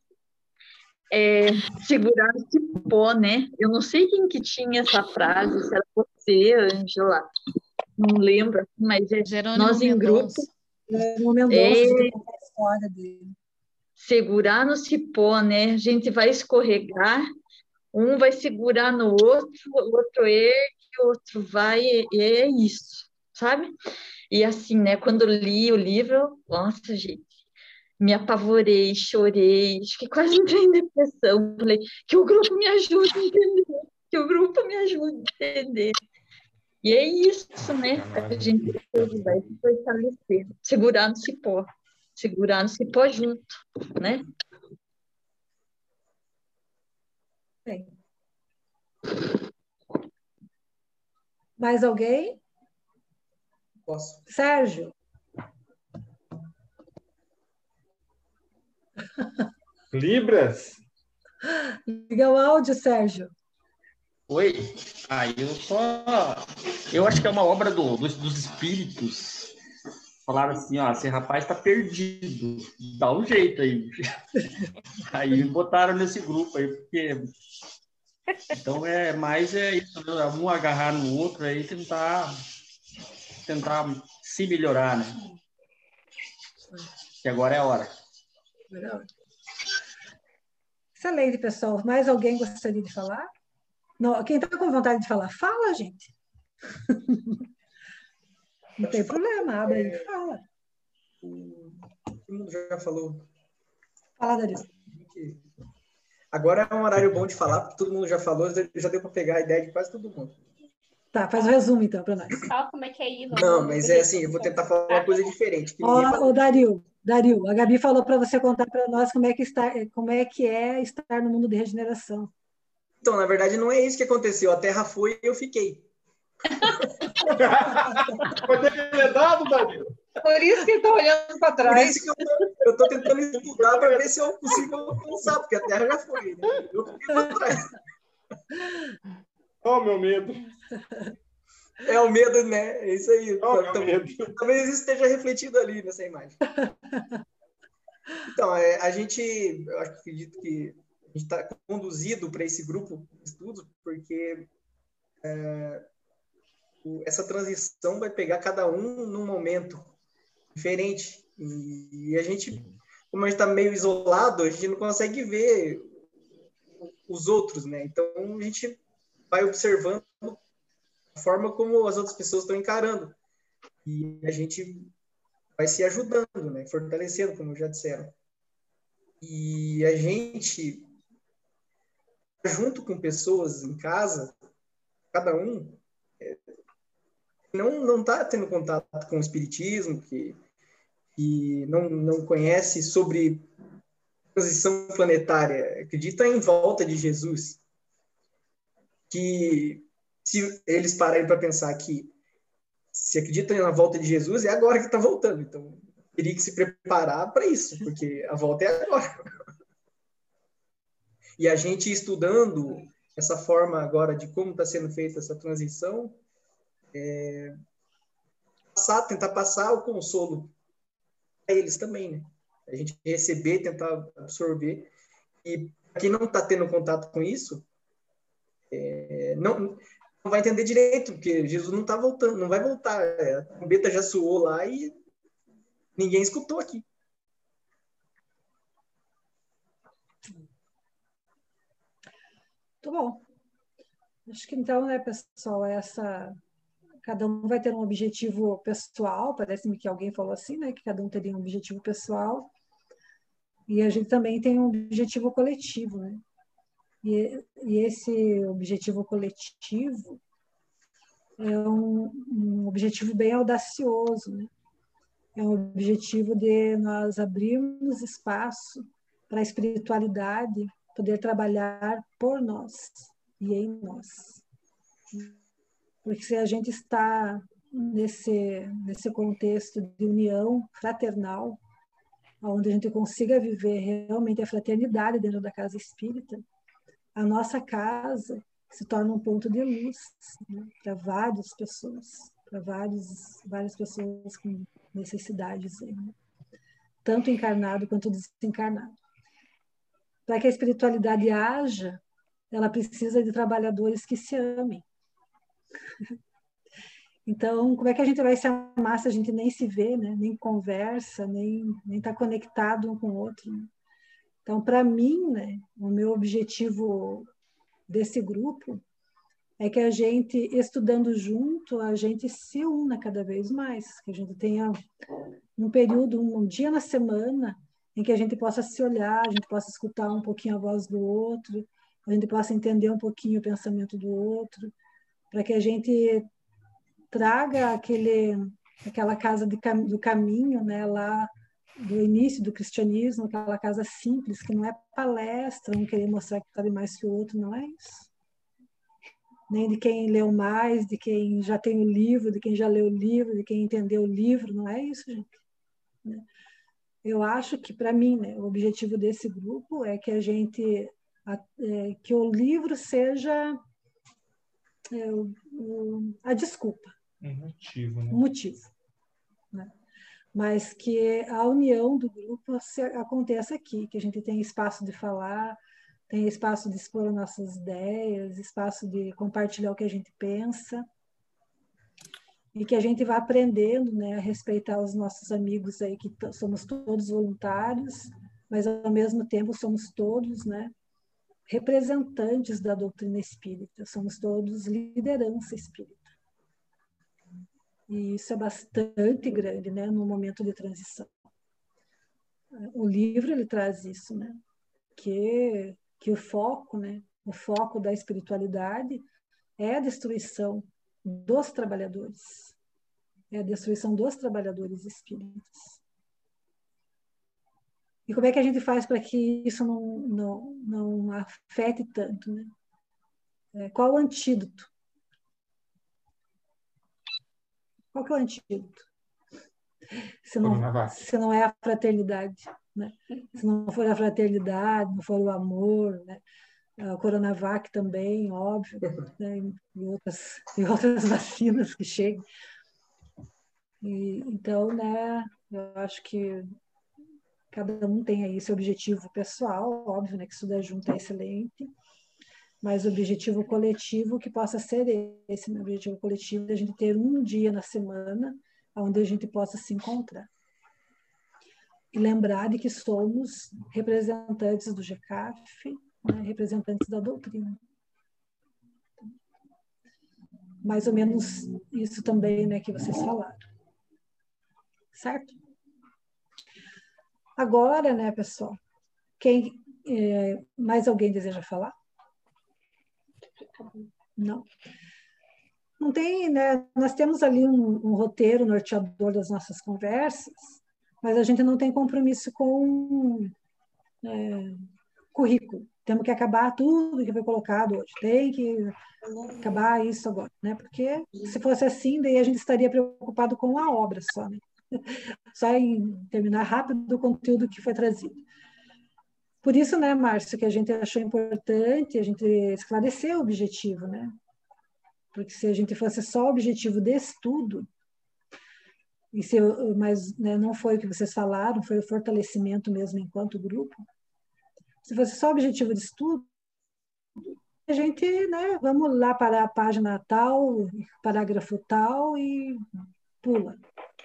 S16: é segurar o cipó, né? Eu não sei quem que tinha essa frase, se era você, Angela, não lembro, mas é
S8: Jerônimo
S16: nós em grupo.
S8: Mendonça,
S16: É.
S3: de contar a história dele.
S16: segurar no cipó, né? A gente vai escorregar, um vai segurar no outro, o outro ergue, o outro vai, e é isso, sabe? E assim, né? Quando li o livro, nossa, gente, me apavorei, chorei, que quase entrei em depressão. Falei, que o grupo me ajude a entender, que o grupo me ajude a entender. E é isso, né? A gente vai se fortalecer, segurar no cipó, segurar no cipó junto, né?
S3: Bem. Mais alguém?
S12: Posso.
S3: Sérgio?
S2: Libras?
S3: Liga o áudio, Sérgio.
S17: Oi. Aí eu só. Eu acho que é uma obra do, dos, dos espíritos. Falaram assim, ó, esse rapaz tá perdido. Dá um jeito aí. Aí botaram nesse grupo aí, porque. Então é mais é isso, né? um agarrar no outro aí tentar tentar se melhorar, né? Que agora é a hora.
S3: Melhor. Excelente, pessoal. Mais alguém gostaria de falar? Não, quem está com vontade de falar, fala, gente. Não tem problema, abre aí e fala.
S12: Todo mundo já falou.
S3: Fala, Dario.
S12: Agora é um horário bom de falar, porque todo mundo já falou, já deu para pegar a ideia de quase todo mundo.
S3: Tá, faz o resumo então para nós.
S14: Fala como é que é ir. no-
S12: Não, mas é assim, eu vou tentar falar uma coisa diferente.
S3: Ó, ô, Dario, Dario, a Gabi falou para você contar para nós como é que está, como é que é estar no mundo de regeneração.
S12: Então, na verdade, não é isso que aconteceu. A Terra foi e eu fiquei.
S2: Pode ter dado, Dario.
S6: Por isso que está olhando para
S12: Por
S6: trás.
S12: isso que eu eu tô tentando estudar para ver se é possível alcançar, porque a Terra já foi. Né? Eu fiquei para trás.
S2: Ó, meu medo.
S12: É o medo, né? É isso aí.
S2: Ó, meu
S12: Talvez-
S2: medo.
S12: Talvez isso esteja refletido ali nessa imagem. Então, é, a gente, eu acho que acredito que a gente está conduzido para esse grupo de estudos, porque é, essa transição vai pegar cada um num momento diferente. E, a gente, como a gente está meio isolado, a gente não consegue ver os outros, né? Então, a gente vai observando a forma como as outras pessoas estão encarando. E a gente vai se ajudando, né? Fortalecendo, como já disseram. E a gente, junto com pessoas em casa, cada um não não está tendo contato com o espiritismo, que, que não, não conhece sobre transição planetária, acredita em volta de Jesus, que se eles pararem para pensar que se acreditam na volta de Jesus, é agora que está voltando. Então, teria que se preparar para isso, porque a volta é agora. E a gente estudando essa forma agora de como está sendo feita essa transição, é, passar, tentar passar o consolo a eles também, né? A gente receber, tentar absorver. E quem não está tendo contato com isso, é, não, não vai entender direito, porque Jesus não está voltando, não vai voltar. É, a trombeta já soou lá e ninguém escutou aqui.
S3: Muito bom. Acho que então, né, pessoal, essa cada um vai ter um objetivo pessoal, parece-me que alguém falou assim, né, que cada um teria um objetivo pessoal. E a gente também tem um objetivo coletivo, né? E, e esse objetivo coletivo é um, um objetivo bem audacioso, né? É um objetivo de nós abrirmos espaço para a espiritualidade poder trabalhar por nós e em nós. Porque se a gente está nesse, nesse contexto de união fraternal, onde a gente consiga viver realmente a fraternidade dentro da casa espírita, a nossa casa se torna um ponto de luz né, para várias pessoas, para várias pessoas com necessidades, né? tanto encarnado quanto desencarnado. Para que a espiritualidade haja, ela precisa de trabalhadores que se amem. Então, como é que a gente vai se amar se a gente nem se vê, né? nem conversa, nem está conectado um com o outro? Né? Então, para mim, né, o meu objetivo desse grupo é que a gente, estudando junto, a gente se una cada vez mais, que a gente tenha um período, um dia na semana, em que a gente possa se olhar, a gente possa escutar um pouquinho a voz do outro, a gente possa entender um pouquinho o pensamento do outro, para que a gente traga aquele, aquela casa de, do caminho, né, lá do início do cristianismo, aquela casa simples, que não é palestra, não querer mostrar que sabe mais que o outro, não é isso. Nem de quem leu mais, de quem já tem o livro, de quem já leu o livro, de quem entendeu o livro, não é isso, gente. Eu acho que para mim né, o objetivo desse grupo é que a gente é, que o livro seja é, o, o, a desculpa
S2: um motivo né?
S3: um motivo né? mas que a união do grupo se, aconteça aqui que a gente tenha espaço de falar tenha espaço de expor nossas ideias espaço de compartilhar o que a gente pensa e que a gente vá aprendendo né, a respeitar os nossos amigos aí, que somos todos voluntários, mas ao mesmo tempo somos todos né, representantes da doutrina espírita, somos todos liderança espírita. E isso é bastante grande né, no momento de transição. O livro ele traz isso, né? Que, que o foco, né, o foco da espiritualidade é a destruição dos trabalhadores. É a destruição dos trabalhadores espíritas. E como é que a gente faz para que isso não, não, não afete tanto? Né? É, qual o antídoto? Qual que é o antídoto? Se não, se não é a fraternidade. Né? Se não for a fraternidade, não for o amor, né? a Coronavac também, óbvio, né, e, outras, e outras vacinas que chegam. E, então, né, eu acho que cada um tem aí seu objetivo pessoal, óbvio, né, que estudar junto é excelente, mas o objetivo coletivo que possa ser esse, né, objetivo coletivo a gente ter um dia na semana onde a gente possa se encontrar. E lembrar de que somos representantes do GCAF, né, representantes da doutrina. Mais ou menos isso também né, que vocês falaram. Certo? Agora, né, pessoal, quem é, mais alguém deseja falar? Não. Não tem, né? Nós temos ali um, um roteiro norteador das nossas conversas, mas a gente não tem compromisso com é, currículo temos que acabar tudo que foi colocado hoje, tem que acabar isso agora, né? Porque se fosse assim, daí a gente estaria preocupado com a obra só, né? Só em terminar rápido o conteúdo que foi trazido. Por isso, né, Márcio, que a gente achou importante a gente esclarecer o objetivo, né? Porque se a gente fosse só o objetivo de estudo, e se, mas né, não foi o que vocês falaram, foi o fortalecimento mesmo enquanto grupo. Se fosse só o objetivo de estudo, a gente, né, vamos lá para a página tal, parágrafo tal e pula.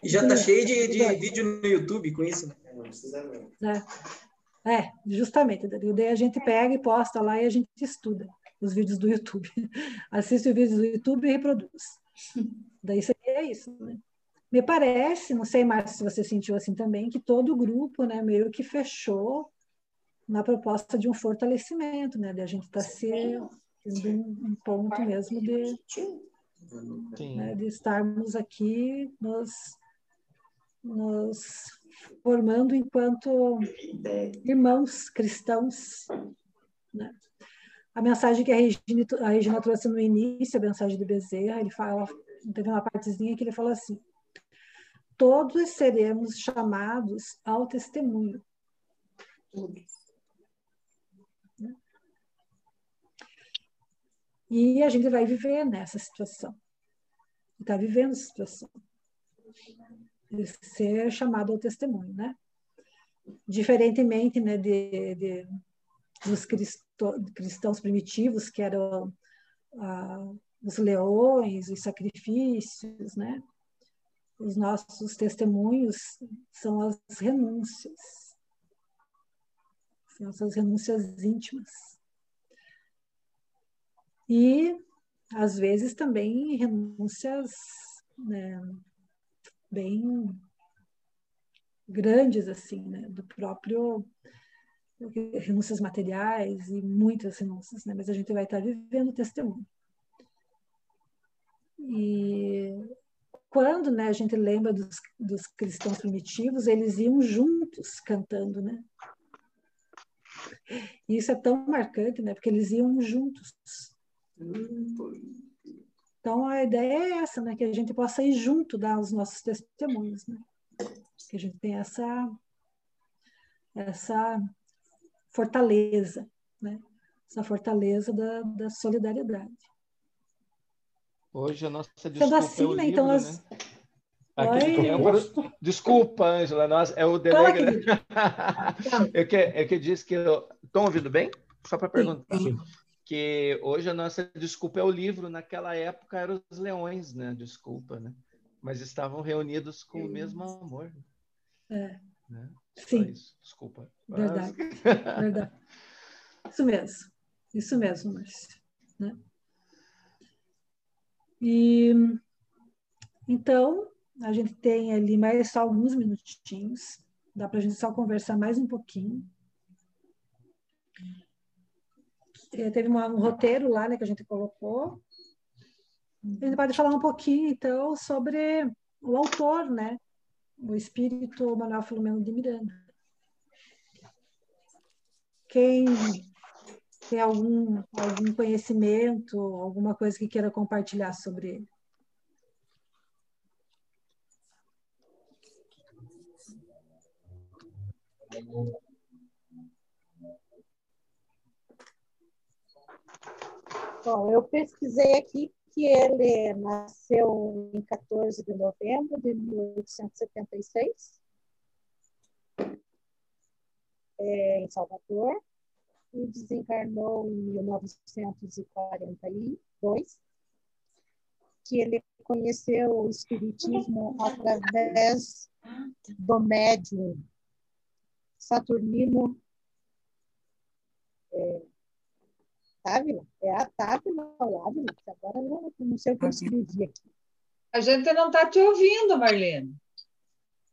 S12: E já está cheio de, de vídeo no YouTube com isso,
S3: né? É, é justamente. Daí a gente pega e posta lá e a gente estuda os vídeos do YouTube. Assiste os vídeos do YouTube e reproduz. Daí seria isso, né? Me parece, não sei, Márcio, se você sentiu assim também, que todo o grupo, né, meio que fechou na proposta de um fortalecimento, né, de a gente estar tá se um, um ponto mesmo de, né, de estarmos aqui nos, nos formando enquanto irmãos cristãos, né? A mensagem que a Regina, a Regina trouxe no início, a mensagem de Bezerra, ele fala, teve uma partezinha que ele fala assim: todos seremos chamados ao testemunho. E a gente vai viver nessa situação. Está vivendo essa situação. Ser chamado ao testemunho, né? Diferentemente né, de, de dos cristãos primitivos, que eram ah, os leões, os sacrifícios, né? Os nossos testemunhos são as renúncias, são essas renúncias íntimas. E, às vezes, também renúncias né, bem grandes, assim, né, do próprio renúncias materiais e muitas renúncias, né? mas a gente vai estar vivendo o testemunho. E quando né, a gente lembra dos, dos cristãos primitivos, eles iam juntos cantando, né? E isso é tão marcante, né? Porque eles iam juntos. Então a ideia é essa, né? Que a gente possa ir junto dar os nossos testemunhos, né? Que a gente tem essa essa fortaleza, né? Essa fortaleza da, da solidariedade.
S11: Hoje a nossa desculpa Sendo assim, é o né? Então, livro, então as... né? Aqui, é Desculpa, Ângela, nós, é o delegado. eu, que, eu que disse que. Estão ouvindo bem? Só para perguntar. Sim. Que hoje a nossa desculpa é o livro, naquela época eram os leões, né? Desculpa, né? Mas estavam reunidos com o mesmo amor.
S3: É. Né? Sim.
S11: Desculpa.
S3: Verdade. Verdade. Isso mesmo. Isso mesmo, Márcio. Né? E então a gente tem ali mais só alguns minutinhos, dá para a gente só conversar mais um pouquinho. É, teve uma, um roteiro lá né, que a gente colocou. A gente pode falar um pouquinho, então, sobre o autor, né? O espírito Manuel Filomeno de Miranda. Quem tem algum, algum conhecimento, alguma coisa que queira compartilhar sobre ele?
S4: Bom, eu pesquisei aqui que ele nasceu em 14 de novembro de 1876, é, em Salvador, e desencarnou em 1942, que ele conheceu o Espiritismo através do médium Saturnino é, Távila, é a Távila ou Ávila, agora não, não sei o que eu escrevi aqui.
S6: A gente não está te ouvindo, Marlene.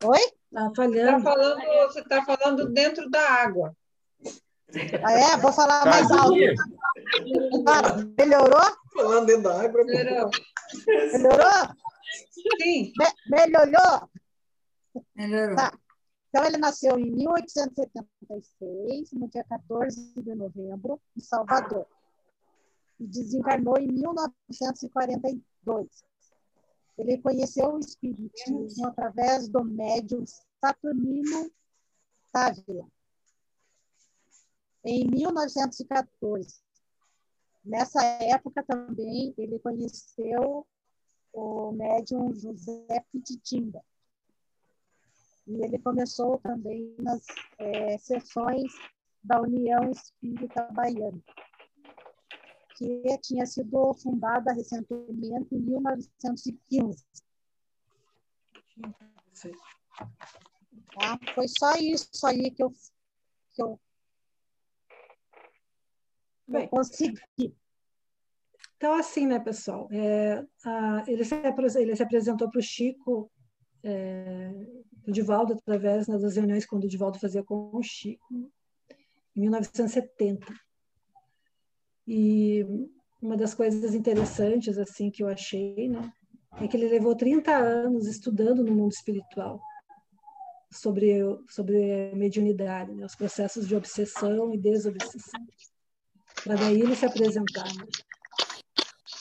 S4: Oi?
S3: Está falhando.
S6: Tá falando, você está falando dentro da água.
S4: Ah, é? Vou falar tá mais alto. Para, melhorou?
S12: Falando dentro da água.
S6: Melhorou?
S4: Melhorou?
S6: Sim.
S4: Me melhorou?
S1: Melhorou. Tá.
S4: Então, ele nasceu em 1876, no dia 14 de novembro, em Salvador. Desencarnou em 1942. Ele conheceu o Espiritismo através do médium Saturnino Távila, em 1914. Nessa época também ele conheceu o médium José Pititinga. E ele começou também nas é, sessões da União Espírita Baiana, que tinha sido fundada recentemente em 1915. Tá? Foi só isso aí que eu, que eu, que eu consegui.
S3: Então, assim, né, pessoal? É, a, ele, se, ele se apresentou para o Chico, é, o Divaldo, através né, das reuniões quando o Divaldo fazia com o Chico, em 1970. E uma das coisas interessantes assim que eu achei, né, é que ele levou 30 anos estudando no mundo espiritual sobre sobre mediunidade, né, os processos de obsessão e desobsessão. Para daí ele se apresentar. Né?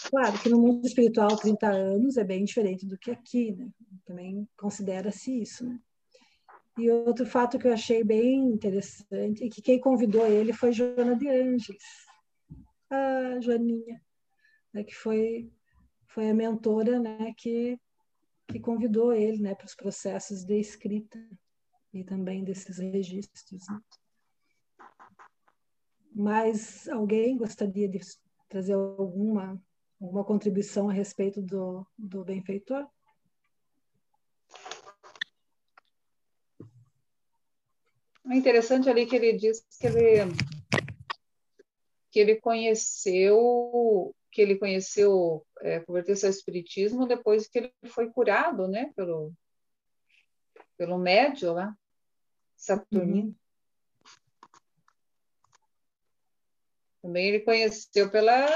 S3: Claro que no mundo espiritual 30 anos é bem diferente do que aqui, né? Também considera-se isso, né? E outro fato que eu achei bem interessante é que quem convidou ele foi Joana de Ângeles, a Joaninha, né, que foi, foi a mentora né, que, que convidou ele né, para os processos de escrita e também desses registros. Né. Mas alguém gostaria de trazer alguma uma contribuição a respeito do, do benfeitor?
S6: É interessante ali que ele diz que ele que ele conheceu que ele conheceu é, converteu-se ao espiritismo depois que ele foi curado, né, pelo pelo médio lá, Saturnino. Uhum. Também ele conheceu pela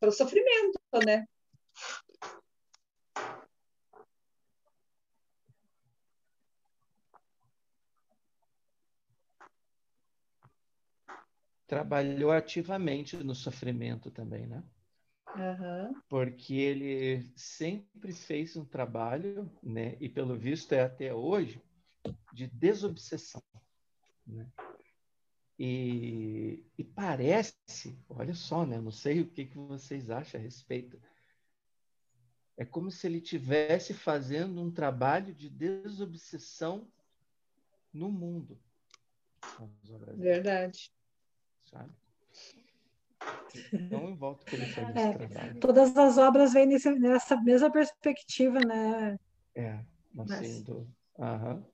S6: pelo sofrimento, né?
S11: Trabalhou ativamente no sofrimento também, né?
S6: Uhum.
S11: Porque ele sempre fez um trabalho, né? E pelo visto é até hoje de desobsessão, né? E, e, parece, olha só, né? Não sei o que, que vocês acham a respeito. É como se ele tivesse fazendo um trabalho de desobsessão no mundo.
S6: Verdade.
S11: Sabe? Então,
S3: é,
S11: trabalho.
S3: Todas as obras vêm nesse, nessa mesma perspectiva, né?
S11: É, assim, do, aham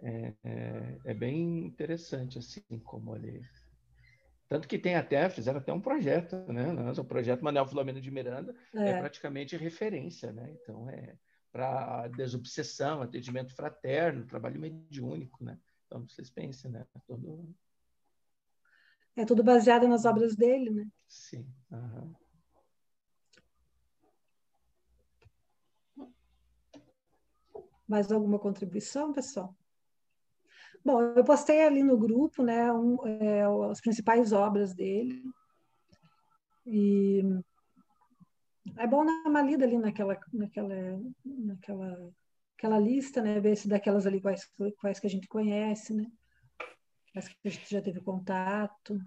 S11: é, é, é, bem interessante, assim, como ele... Tanto que tem até, fizeram até um projeto, né? O projeto Manuel Filomeno de Miranda é, é praticamente referência, né? Então, é para desobsessão, atendimento fraterno, trabalho mediúnico, né? Então, vocês pensem, né? Todo...
S3: É tudo baseado nas obras dele, né?
S11: Sim. Uhum.
S3: Mais alguma contribuição, pessoal? Bom, eu postei ali no grupo, né, um, é, as principais obras dele. E é bom dar uma lida ali naquela, naquela, naquela, aquela lista, né, ver se daquelas ali quais, quais que a gente conhece, né, quais que a gente já teve contato.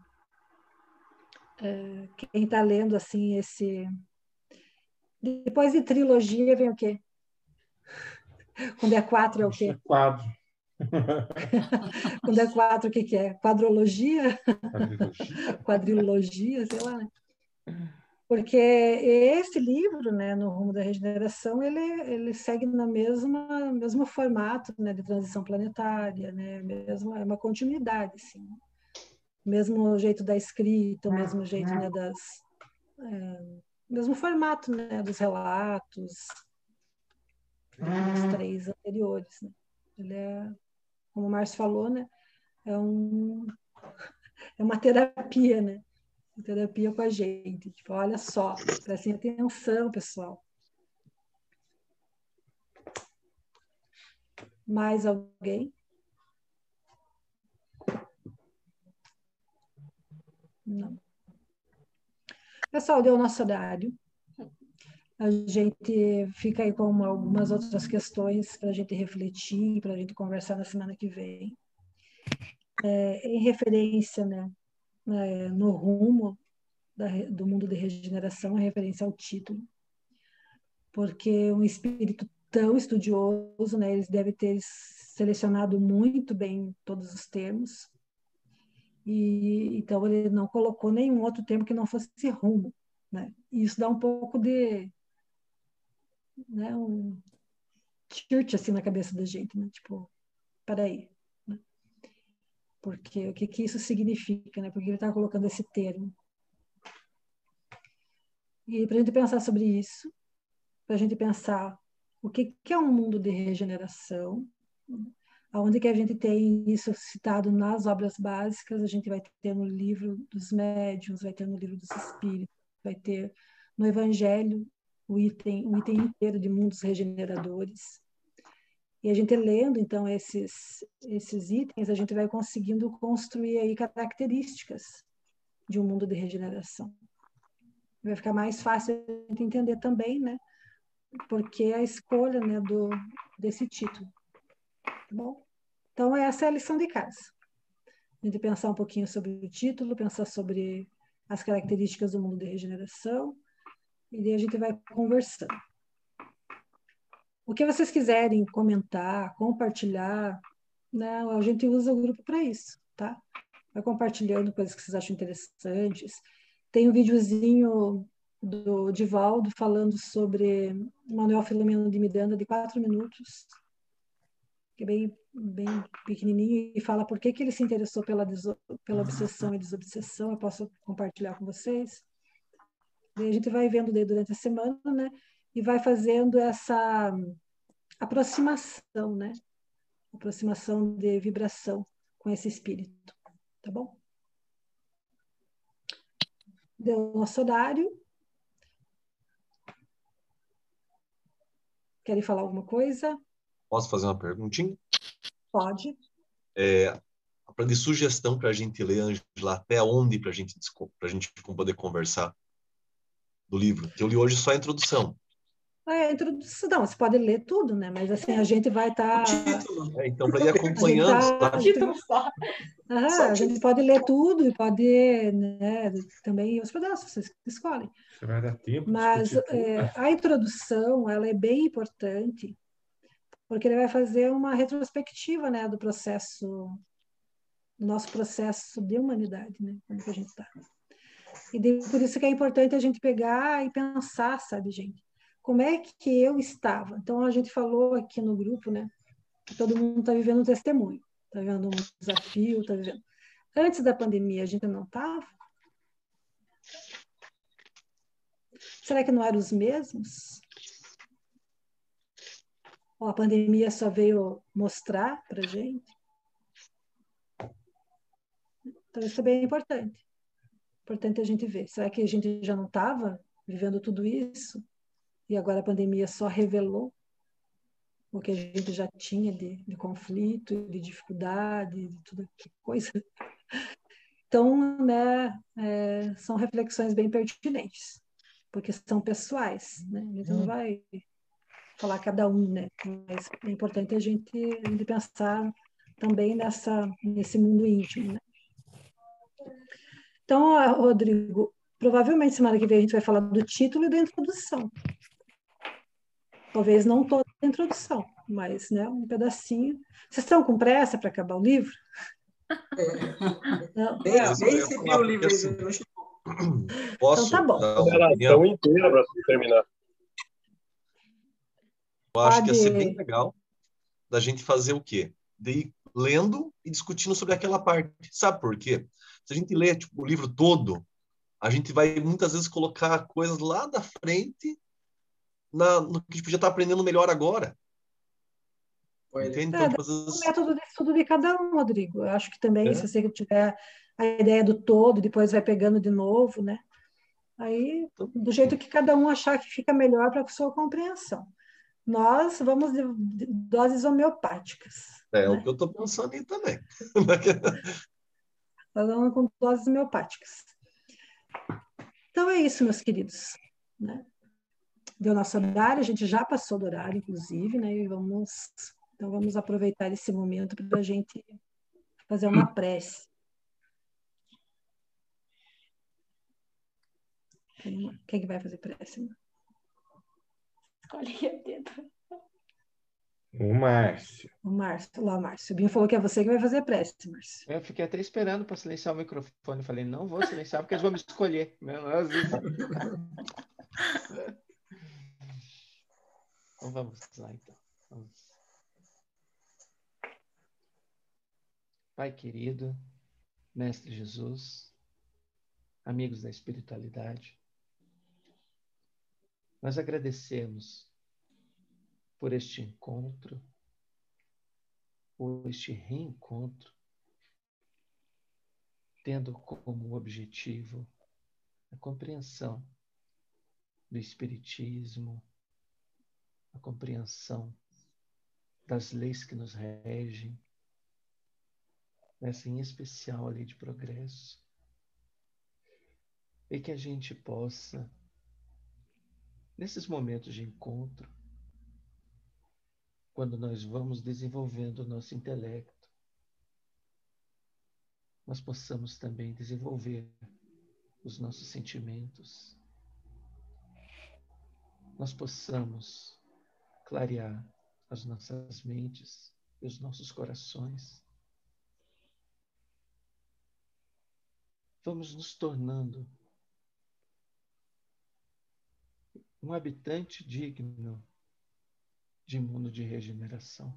S3: É, quem está lendo assim esse depois de trilogia vem o quê? Quando é quatro é o quê?
S2: Quadro.
S3: Quando é quatro, o que, que é? Quadrologia? Quadrilogia, sei lá. Né? Porque esse livro, né, no rumo da regeneração, ele, ele segue na mesma mesmo formato, né, de transição planetária, né, mesmo é uma continuidade, assim. Mesmo jeito da escrita, o mesmo jeito, né, das é, mesmo formato, né, dos relatos, dos três anteriores, né. Ele é como o Márcio falou, né? É, um, é uma terapia, né? Terapia com a gente. Tipo, olha só, prestem atenção, pessoal. Mais alguém? Não. Pessoal, deu o nosso horário. A gente fica aí com algumas outras questões para a gente refletir, para a gente conversar na semana que vem. É, em referência né, é, no rumo da, do mundo de regeneração, em referência ao título, porque um espírito tão estudioso, né, eles devem ter selecionado muito bem todos os termos, e então ele não colocou nenhum outro termo que não fosse rumo, né? E isso dá um pouco de né, um tilt assim na cabeça da gente, né? Tipo, peraí? Porque o que que isso significa, né? Porque ele está colocando esse termo. E para a gente pensar sobre isso, para a gente pensar o que, que é um mundo de regeneração, aonde que a gente tem isso citado nas obras básicas, a gente vai ter no livro dos médiuns, vai ter no livro dos espíritos, vai ter no Evangelho o item, o item inteiro de mundos regeneradores. E a gente lendo, então, esses, esses itens, a gente vai conseguindo construir aí características de um mundo de regeneração. Vai ficar mais fácil a gente entender também, né? Porque a escolha né, do, desse título. Tá bom? Então, essa é a lição de casa. A gente pensar um pouquinho sobre o título, pensar sobre as características do mundo de regeneração, e daí a gente vai conversando. O que vocês quiserem comentar, compartilhar, né? a gente usa o grupo para isso, tá? Vai compartilhando coisas que vocês acham interessantes. Tem um videozinho do Divaldo falando sobre Manuel Filomeno de Miranda, de quatro minutos, que é bem, bem pequenininho, e fala por que, que ele se interessou pela, pela obsessão e desobsessão. Eu posso compartilhar com vocês. A gente vai vendo durante a semana, né? E vai fazendo essa aproximação, né? Aproximação de vibração com esse espírito, tá bom? Deu o nosso horário. Querem falar alguma coisa?
S7: Posso fazer uma perguntinha?
S3: Pode.
S7: É, de sugestão para a gente ler, Angela, até onde para gente, a gente poder conversar do livro? Eu li hoje só a introdução.
S3: É, a introdução, não, você pode ler tudo, né? Mas assim, a gente vai estar.
S7: Tá... É, então, para ir acompanhando.
S3: A gente, tá... ah, a gente pode ler tudo e pode né, também os pedaços, vocês escolhem.
S2: Você vai dar tempo.
S3: Mas é, a introdução, ela é bem importante, porque ele vai fazer uma retrospectiva né, do processo, do nosso processo de humanidade, né? Como que a gente está. E por isso que é importante a gente pegar e pensar, sabe, gente? Como é que eu estava? Então, a gente falou aqui no grupo, né? Que todo mundo está vivendo um testemunho, está vivendo um desafio, está vivendo. Antes da pandemia, a gente não estava? Será que não eram os mesmos? Ou a pandemia só veio mostrar para gente? Então, isso é bem importante importante a gente ver. Será que a gente já não estava vivendo tudo isso? E agora a pandemia só revelou o que a gente já tinha de, de conflito, de dificuldade, de tudo que coisa. Então, né, é, são reflexões bem pertinentes, porque são pessoais, né? A gente não uhum. vai falar cada um, né? Mas é importante a gente, a gente pensar também nessa, nesse mundo íntimo, né? Então, Rodrigo, provavelmente semana que vem a gente vai falar do título e da introdução. Talvez não toda a introdução, mas né, um pedacinho. Vocês estão com pressa para acabar o livro?
S12: É. Não. Nem, recebi o livro. Assim,
S7: posso?
S3: Então tá bom.
S18: Operação inteira para terminar.
S7: Eu acho Pode... que ia ser bem legal da gente fazer o quê? De ir lendo e discutindo sobre aquela parte. Sabe por quê? Se a gente lê tipo, o livro todo, a gente vai muitas vezes colocar coisas lá da frente na, no que a gente já está aprendendo melhor agora.
S3: Entende? É, então, vezes... o método de estudo de cada um, Rodrigo. Eu acho que também, é. se você tiver a ideia do todo, depois vai pegando de novo, né? Aí, então, do jeito que cada um achar que fica melhor para a sua compreensão. nós vamos de, doses homeopáticas.
S7: É, né? o que eu estou pensando aí também.
S3: nós vamos com doses homeopáticas. Então é isso, meus queridos. Né? Deu nosso horário, a gente já passou do horário, inclusive, né? E vamos, então vamos aproveitar esse momento para a gente fazer uma prece. Quem, quem que vai fazer prece?
S14: Escolhe o dedo.
S2: O Márcio.
S3: O Márcio, lá, Márcio. O Binho falou que é você que vai fazer prece, Márcio.
S11: Eu fiquei até esperando para silenciar o microfone. Falei, não vou silenciar porque eles vão me escolher. então vamos lá, então. Vamos. Pai querido, Mestre Jesus, amigos da espiritualidade, nós agradecemos por este encontro, por este reencontro, tendo como objetivo a compreensão do Espiritismo, compreensão das leis que nos regem, essa em especial a lei de progresso, e que a gente possa Nesses momentos de encontro, quando nós vamos desenvolvendo o nosso intelecto, nós possamos também desenvolver os nossos sentimentos, nós possamos clarear as nossas mentes e os nossos corações. Vamos nos tornando um habitante digno de mundo de regeneração.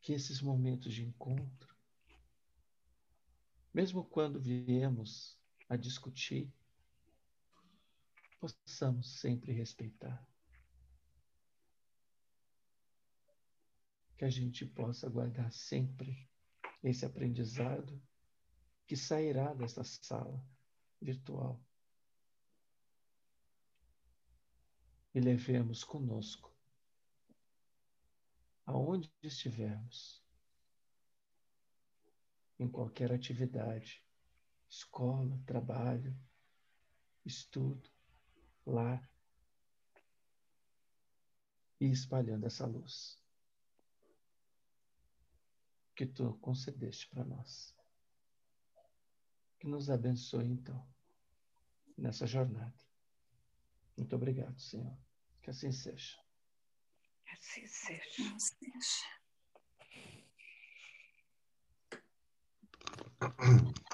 S11: Que esses momentos de encontro, mesmo quando viemos a discutir, possamos sempre respeitar. Que a gente possa guardar sempre esse aprendizado que sairá dessa sala virtual e levemos conosco, aonde estivermos, em qualquer atividade, escola, trabalho, estudo, lar, e espalhando essa luz que tu concedeste para nós. Que nos abençoe, então, nessa jornada. Muito obrigado, Senhor. Que assim seja.
S1: Assim seja. Assim seja.